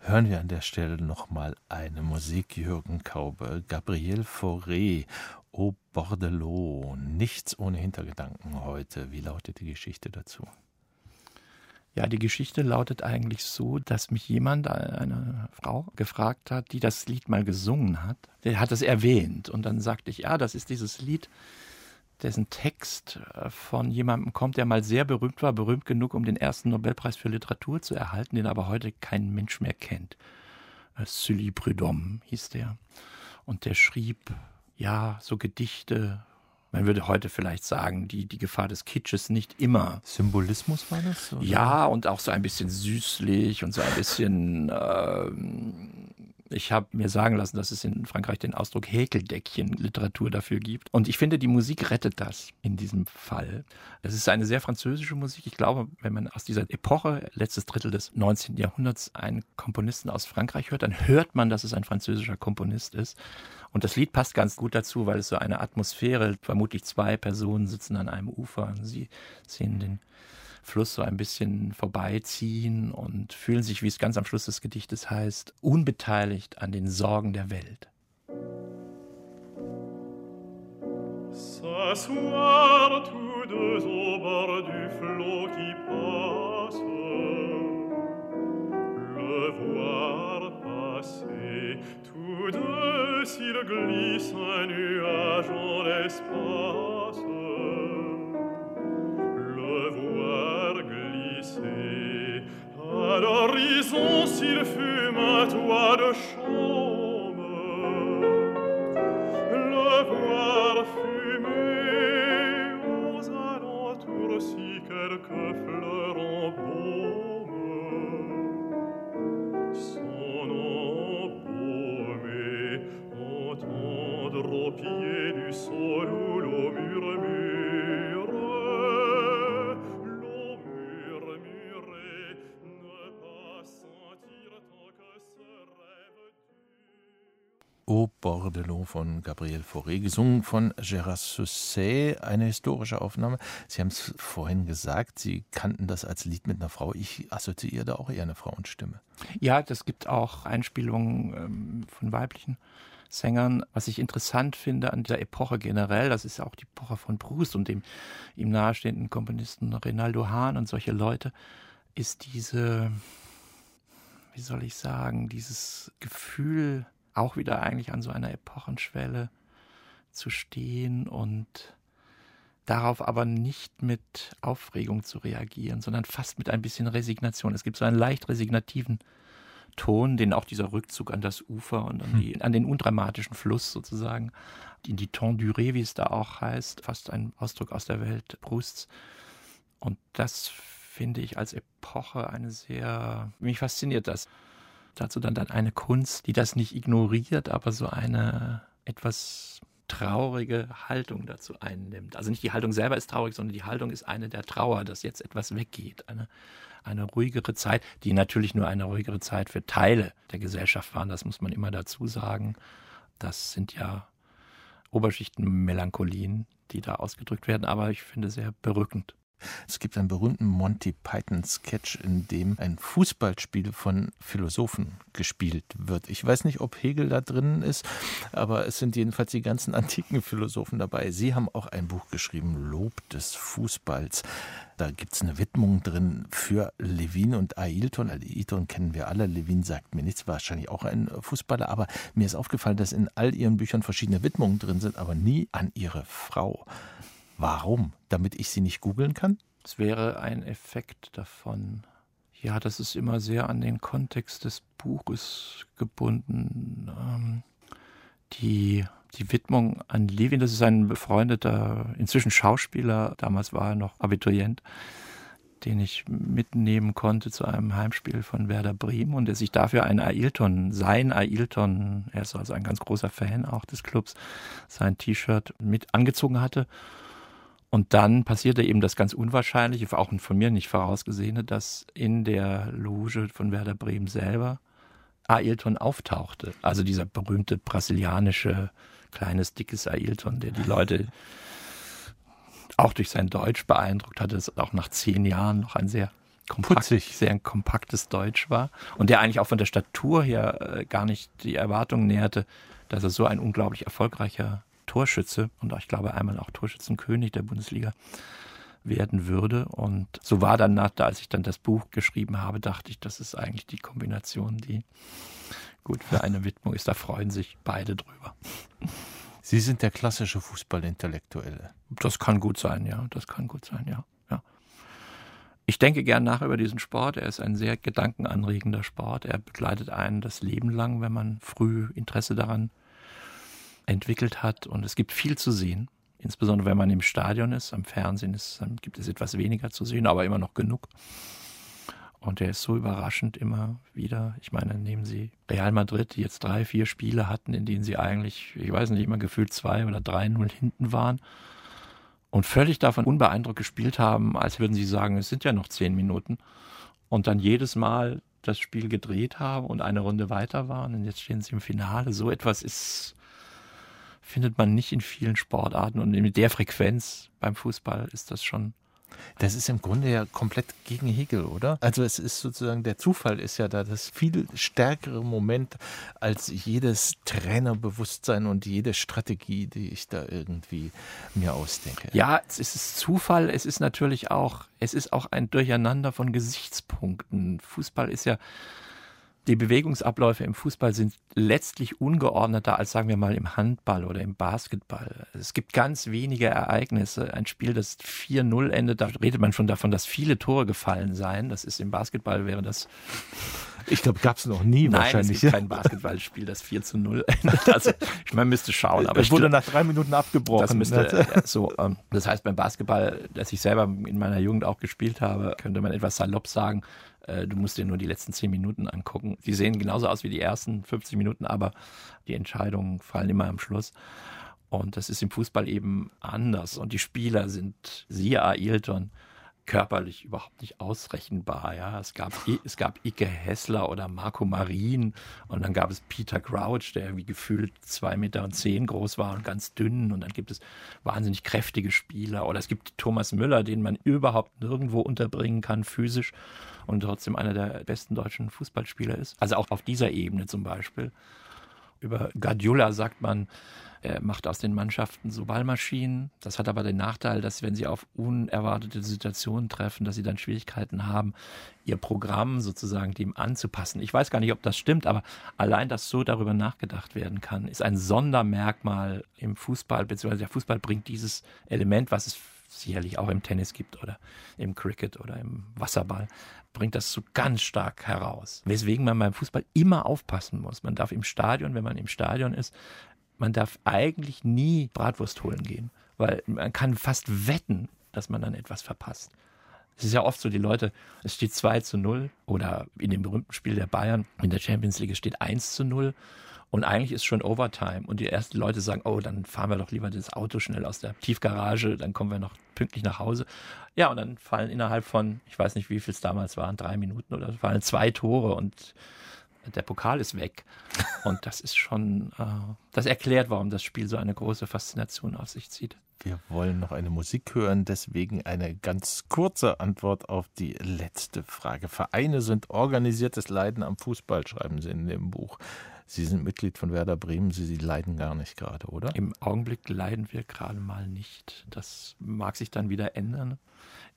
Hören wir an der Stelle nochmal eine Musik Jürgen Kaube, Gabriel Fauré, Au Bordelot, nichts ohne Hintergedanken heute. Wie lautet die Geschichte dazu? Ja, die Geschichte lautet eigentlich so, dass mich jemand, eine Frau, gefragt hat, die das Lied mal gesungen hat. Der hat es erwähnt. Und dann sagte ich, ja, das ist dieses Lied, dessen Text äh, von jemandem kommt, der mal sehr berühmt war, berühmt genug, um den ersten Nobelpreis für Literatur zu erhalten, den aber heute kein Mensch mehr kennt. Äh, Sully Prudhomme hieß der. Und der schrieb, ja, so Gedichte, man würde heute vielleicht sagen, die, die Gefahr des Kitsches nicht immer. Symbolismus war das? Oder? Ja, und auch so ein bisschen süßlich und so ein bisschen äh, ich habe mir sagen lassen, dass es in Frankreich den Ausdruck Häkeldeckchen-Literatur dafür gibt. Und ich finde, die Musik rettet das in diesem Fall. Es ist eine sehr französische Musik. Ich glaube, wenn man aus dieser Epoche, letztes Drittel des 19. Jahrhunderts, einen Komponisten aus Frankreich hört, dann hört man, dass es ein französischer Komponist ist. Und das Lied passt ganz gut dazu, weil es so eine Atmosphäre, vermutlich zwei Personen sitzen an einem Ufer und sie sehen den Fluss so ein bisschen vorbeiziehen und fühlen sich, wie es ganz am Schluss des Gedichtes heißt, unbeteiligt an den Sorgen der Welt. S'asseoir tous deux au bord du flot qui passe, le voir passer, tous deux s'il glisse un nuage en l'espace. À l'horizon s'il fume à toi de chambre, le voir fumer aux alentours si quelques fleurs en baume, son embaumé, entendre au du sol Bordelot von Gabriel Fauré, gesungen von Gérard Sousset, eine historische Aufnahme. Sie haben es vorhin gesagt, Sie kannten das als Lied mit einer Frau. Ich assoziiere da auch eher eine Frauenstimme. Ja, das gibt auch Einspielungen ähm, von weiblichen Sängern. Was ich interessant finde an dieser Epoche generell, das ist ja auch die Epoche von Proust und dem ihm nahestehenden Komponisten Renaldo Hahn und solche Leute, ist diese, wie soll ich sagen, dieses Gefühl, auch wieder eigentlich an so einer Epochenschwelle zu stehen und darauf aber nicht mit Aufregung zu reagieren, sondern fast mit ein bisschen Resignation. Es gibt so einen leicht resignativen Ton, den auch dieser Rückzug an das Ufer und an, die, hm. an den undramatischen Fluss sozusagen, in die Temps durée, wie es da auch heißt, fast ein Ausdruck aus der Welt Prousts. Und das finde ich als Epoche eine sehr, mich fasziniert das dazu dann, dann eine Kunst, die das nicht ignoriert, aber so eine etwas traurige Haltung dazu einnimmt. Also nicht die Haltung selber ist traurig, sondern die Haltung ist eine der Trauer, dass jetzt etwas weggeht. Eine, eine ruhigere Zeit, die natürlich nur eine ruhigere Zeit für Teile der Gesellschaft waren, das muss man immer dazu sagen. Das sind ja Oberschichtenmelancholien, die da ausgedrückt werden, aber ich finde sehr berückend. Es gibt einen berühmten Monty Python-Sketch, in dem ein Fußballspiel von Philosophen gespielt wird. Ich weiß nicht, ob Hegel da drin ist, aber es sind jedenfalls die ganzen antiken Philosophen dabei. Sie haben auch ein Buch geschrieben, Lob des Fußballs. Da gibt es eine Widmung drin für Levin und Ailton. Ailton kennen wir alle. Levin sagt mir nichts, wahrscheinlich auch ein Fußballer. Aber mir ist aufgefallen, dass in all ihren Büchern verschiedene Widmungen drin sind, aber nie an ihre Frau. Warum? Damit ich sie nicht googeln kann? Es wäre ein Effekt davon. Ja, das ist immer sehr an den Kontext des Buches gebunden. Ähm, die, die Widmung an Levin, das ist ein befreundeter, inzwischen Schauspieler, damals war er noch Abiturient, den ich mitnehmen konnte zu einem Heimspiel von Werder Bremen und der sich dafür ein Ailton, sein Ailton, er ist also ein ganz großer Fan auch des Clubs, sein T-Shirt mit angezogen hatte. Und dann passierte eben das ganz Unwahrscheinliche, auch von mir nicht vorausgesehene, dass in der Loge von Werder Bremen selber Ailton auftauchte. Also dieser berühmte brasilianische, kleines, dickes Ailton, der die Leute auch durch sein Deutsch beeindruckt hatte, das auch nach zehn Jahren noch ein sehr kompakt, sehr kompaktes Deutsch war und der eigentlich auch von der Statur her äh, gar nicht die Erwartungen näherte, dass er so ein unglaublich erfolgreicher Torschütze und ich glaube einmal auch Torschützenkönig der Bundesliga werden würde. Und so war dann, nach, als ich dann das Buch geschrieben habe, dachte ich, das ist eigentlich die Kombination, die gut für eine Widmung ist. Da freuen sich beide drüber. Sie sind der klassische Fußballintellektuelle. Das kann gut sein, ja. Das kann gut sein, ja. ja. Ich denke gern nach über diesen Sport. Er ist ein sehr gedankenanregender Sport. Er begleitet einen das Leben lang, wenn man früh Interesse daran entwickelt hat. Und es gibt viel zu sehen. Insbesondere wenn man im Stadion ist, am Fernsehen ist, dann gibt es etwas weniger zu sehen, aber immer noch genug. Und der ist so überraschend immer wieder. Ich meine, nehmen Sie Real Madrid, die jetzt drei, vier Spiele hatten, in denen sie eigentlich, ich weiß nicht, immer gefühlt zwei oder drei Null hinten waren und völlig davon unbeeindruckt gespielt haben, als würden sie sagen, es sind ja noch zehn Minuten. Und dann jedes Mal das Spiel gedreht haben und eine Runde weiter waren und jetzt stehen sie im Finale. So etwas ist, findet man nicht in vielen Sportarten und mit der Frequenz beim Fußball ist das schon das ist im Grunde ja komplett gegen Hegel, oder? Also es ist sozusagen, der Zufall ist ja da das viel stärkere Moment als jedes Trainerbewusstsein und jede Strategie, die ich da irgendwie mir ausdenke. Ja, es ist Zufall, es ist natürlich auch, es ist auch ein Durcheinander von Gesichtspunkten. Fußball ist ja die Bewegungsabläufe im Fußball sind letztlich ungeordneter als sagen wir mal im Handball oder im Basketball. Es gibt ganz wenige Ereignisse. Ein Spiel, das 4-0 endet, da redet man schon davon, dass viele Tore gefallen seien. Das ist im Basketball wäre das ich glaube, gab es noch nie Nein, wahrscheinlich. Es gibt kein Basketballspiel, das 4 zu 0 endet. Also, ich meine, müsste schauen. Aber es wurde nach drei Minuten abgebrochen. Das müsste, ne? so, ähm, das heißt, beim Basketball, das ich selber in meiner Jugend auch gespielt habe, könnte man etwas salopp sagen, äh, du musst dir nur die letzten zehn Minuten angucken. Die sehen genauso aus wie die ersten 50 Minuten, aber die Entscheidungen fallen immer am Schluss. Und das ist im Fußball eben anders. Und die Spieler sind, siehe Ailton, körperlich überhaupt nicht ausrechenbar. Ja, es gab es gab Ike Hessler oder Marco Marin und dann gab es Peter Crouch, der irgendwie gefühlt zwei Meter und zehn groß war und ganz dünn. Und dann gibt es wahnsinnig kräftige Spieler oder es gibt Thomas Müller, den man überhaupt nirgendwo unterbringen kann physisch und trotzdem einer der besten deutschen Fußballspieler ist. Also auch auf dieser Ebene zum Beispiel. Über Guardiola sagt man, er macht aus den Mannschaften so Ballmaschinen. Das hat aber den Nachteil, dass wenn sie auf unerwartete Situationen treffen, dass sie dann Schwierigkeiten haben, ihr Programm sozusagen dem anzupassen. Ich weiß gar nicht, ob das stimmt, aber allein, dass so darüber nachgedacht werden kann, ist ein Sondermerkmal im Fußball, beziehungsweise der Fußball bringt dieses Element, was es sicherlich auch im Tennis gibt oder im Cricket oder im Wasserball, bringt das so ganz stark heraus. Weswegen man beim Fußball immer aufpassen muss. Man darf im Stadion, wenn man im Stadion ist, man darf eigentlich nie Bratwurst holen gehen, weil man kann fast wetten, dass man dann etwas verpasst. Es ist ja oft so, die Leute, es steht 2 zu 0 oder in dem berühmten Spiel der Bayern in der Champions League steht 1 zu 0 und eigentlich ist schon Overtime und die ersten Leute sagen, oh, dann fahren wir doch lieber das Auto schnell aus der Tiefgarage, dann kommen wir noch pünktlich nach Hause. Ja, und dann fallen innerhalb von, ich weiß nicht, wie viel es damals waren, drei Minuten oder fallen zwei Tore und der Pokal ist weg. Und das ist schon, äh, das erklärt, warum das Spiel so eine große Faszination auf sich zieht. Wir wollen noch eine Musik hören, deswegen eine ganz kurze Antwort auf die letzte Frage. Vereine sind organisiertes Leiden am Fußball, schreiben Sie in dem Buch. Sie sind Mitglied von Werder Bremen, Sie, Sie leiden gar nicht gerade, oder? Im Augenblick leiden wir gerade mal nicht. Das mag sich dann wieder ändern.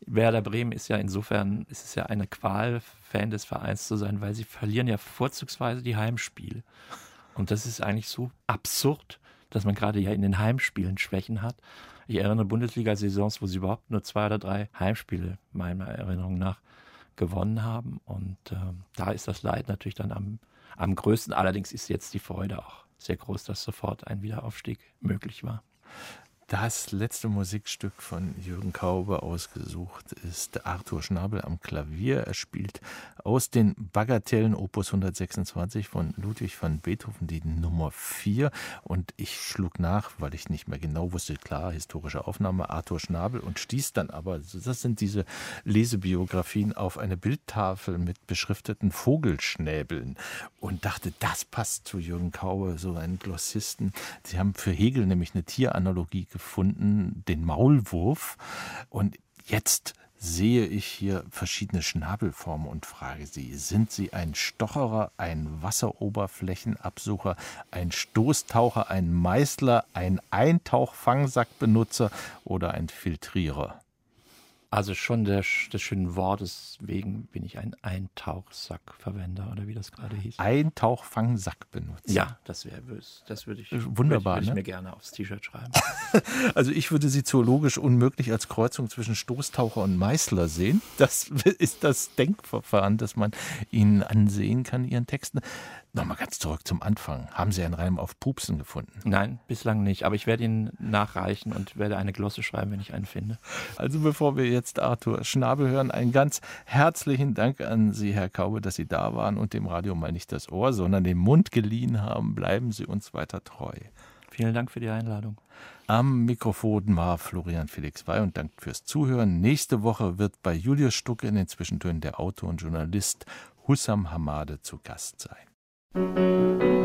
Werder Bremen ist ja insofern, ist es ja eine Qual, Fan des Vereins zu sein, weil sie verlieren ja vorzugsweise die Heimspiele. Und das ist eigentlich so absurd, dass man gerade ja in den Heimspielen Schwächen hat. Ich erinnere Bundesliga-Saisons, wo sie überhaupt nur zwei oder drei Heimspiele, meiner Erinnerung nach, gewonnen haben. Und äh, da ist das Leid natürlich dann am, am größten. Allerdings ist jetzt die Freude auch sehr groß, dass sofort ein Wiederaufstieg möglich war. Das letzte Musikstück von Jürgen Kaube ausgesucht ist Arthur Schnabel am Klavier. Er spielt aus den Bagatellen Opus 126 von Ludwig van Beethoven die Nummer 4. Und ich schlug nach, weil ich nicht mehr genau wusste, klar, historische Aufnahme Arthur Schnabel und stieß dann aber, das sind diese Lesebiografien, auf eine Bildtafel mit beschrifteten Vogelschnäbeln und dachte, das passt zu Jürgen Kaube, so einen Glossisten. Sie haben für Hegel nämlich eine Tieranalogie gefunden, den Maulwurf. Und jetzt sehe ich hier verschiedene Schnabelformen und frage Sie, sind Sie ein Stocherer, ein Wasseroberflächenabsucher, ein Stoßtaucher, ein Meißler, ein Eintauchfangsackbenutzer oder ein Filtrierer? Also schon der, des schönen Wortes wegen bin ich ein Eintauchsackverwender oder wie das gerade hieß. Eintauchfangsack benutzt. Ja, das wäre das würde ich wunderbar. Würde ich, würde ich ne? mir gerne aufs T-Shirt schreiben. also ich würde sie zoologisch unmöglich als Kreuzung zwischen Stoßtaucher und Meißler sehen. Das ist das Denkverfahren, das man ihnen ansehen kann, ihren Texten. Nochmal ganz zurück zum Anfang. Haben Sie einen Reim auf Pupsen gefunden? Nein, bislang nicht. Aber ich werde ihn nachreichen und werde eine Glosse schreiben, wenn ich einen finde. Also bevor wir jetzt Arthur Schnabel hören, einen ganz herzlichen Dank an Sie, Herr Kaube, dass Sie da waren und dem Radio mal nicht das Ohr, sondern den Mund geliehen haben. Bleiben Sie uns weiter treu. Vielen Dank für die Einladung. Am Mikrofon war Florian Felix Wey und Dank fürs Zuhören. Nächste Woche wird bei Julius Stucke in den Zwischentönen der Autor und Journalist Hussam Hamade zu Gast sein. Música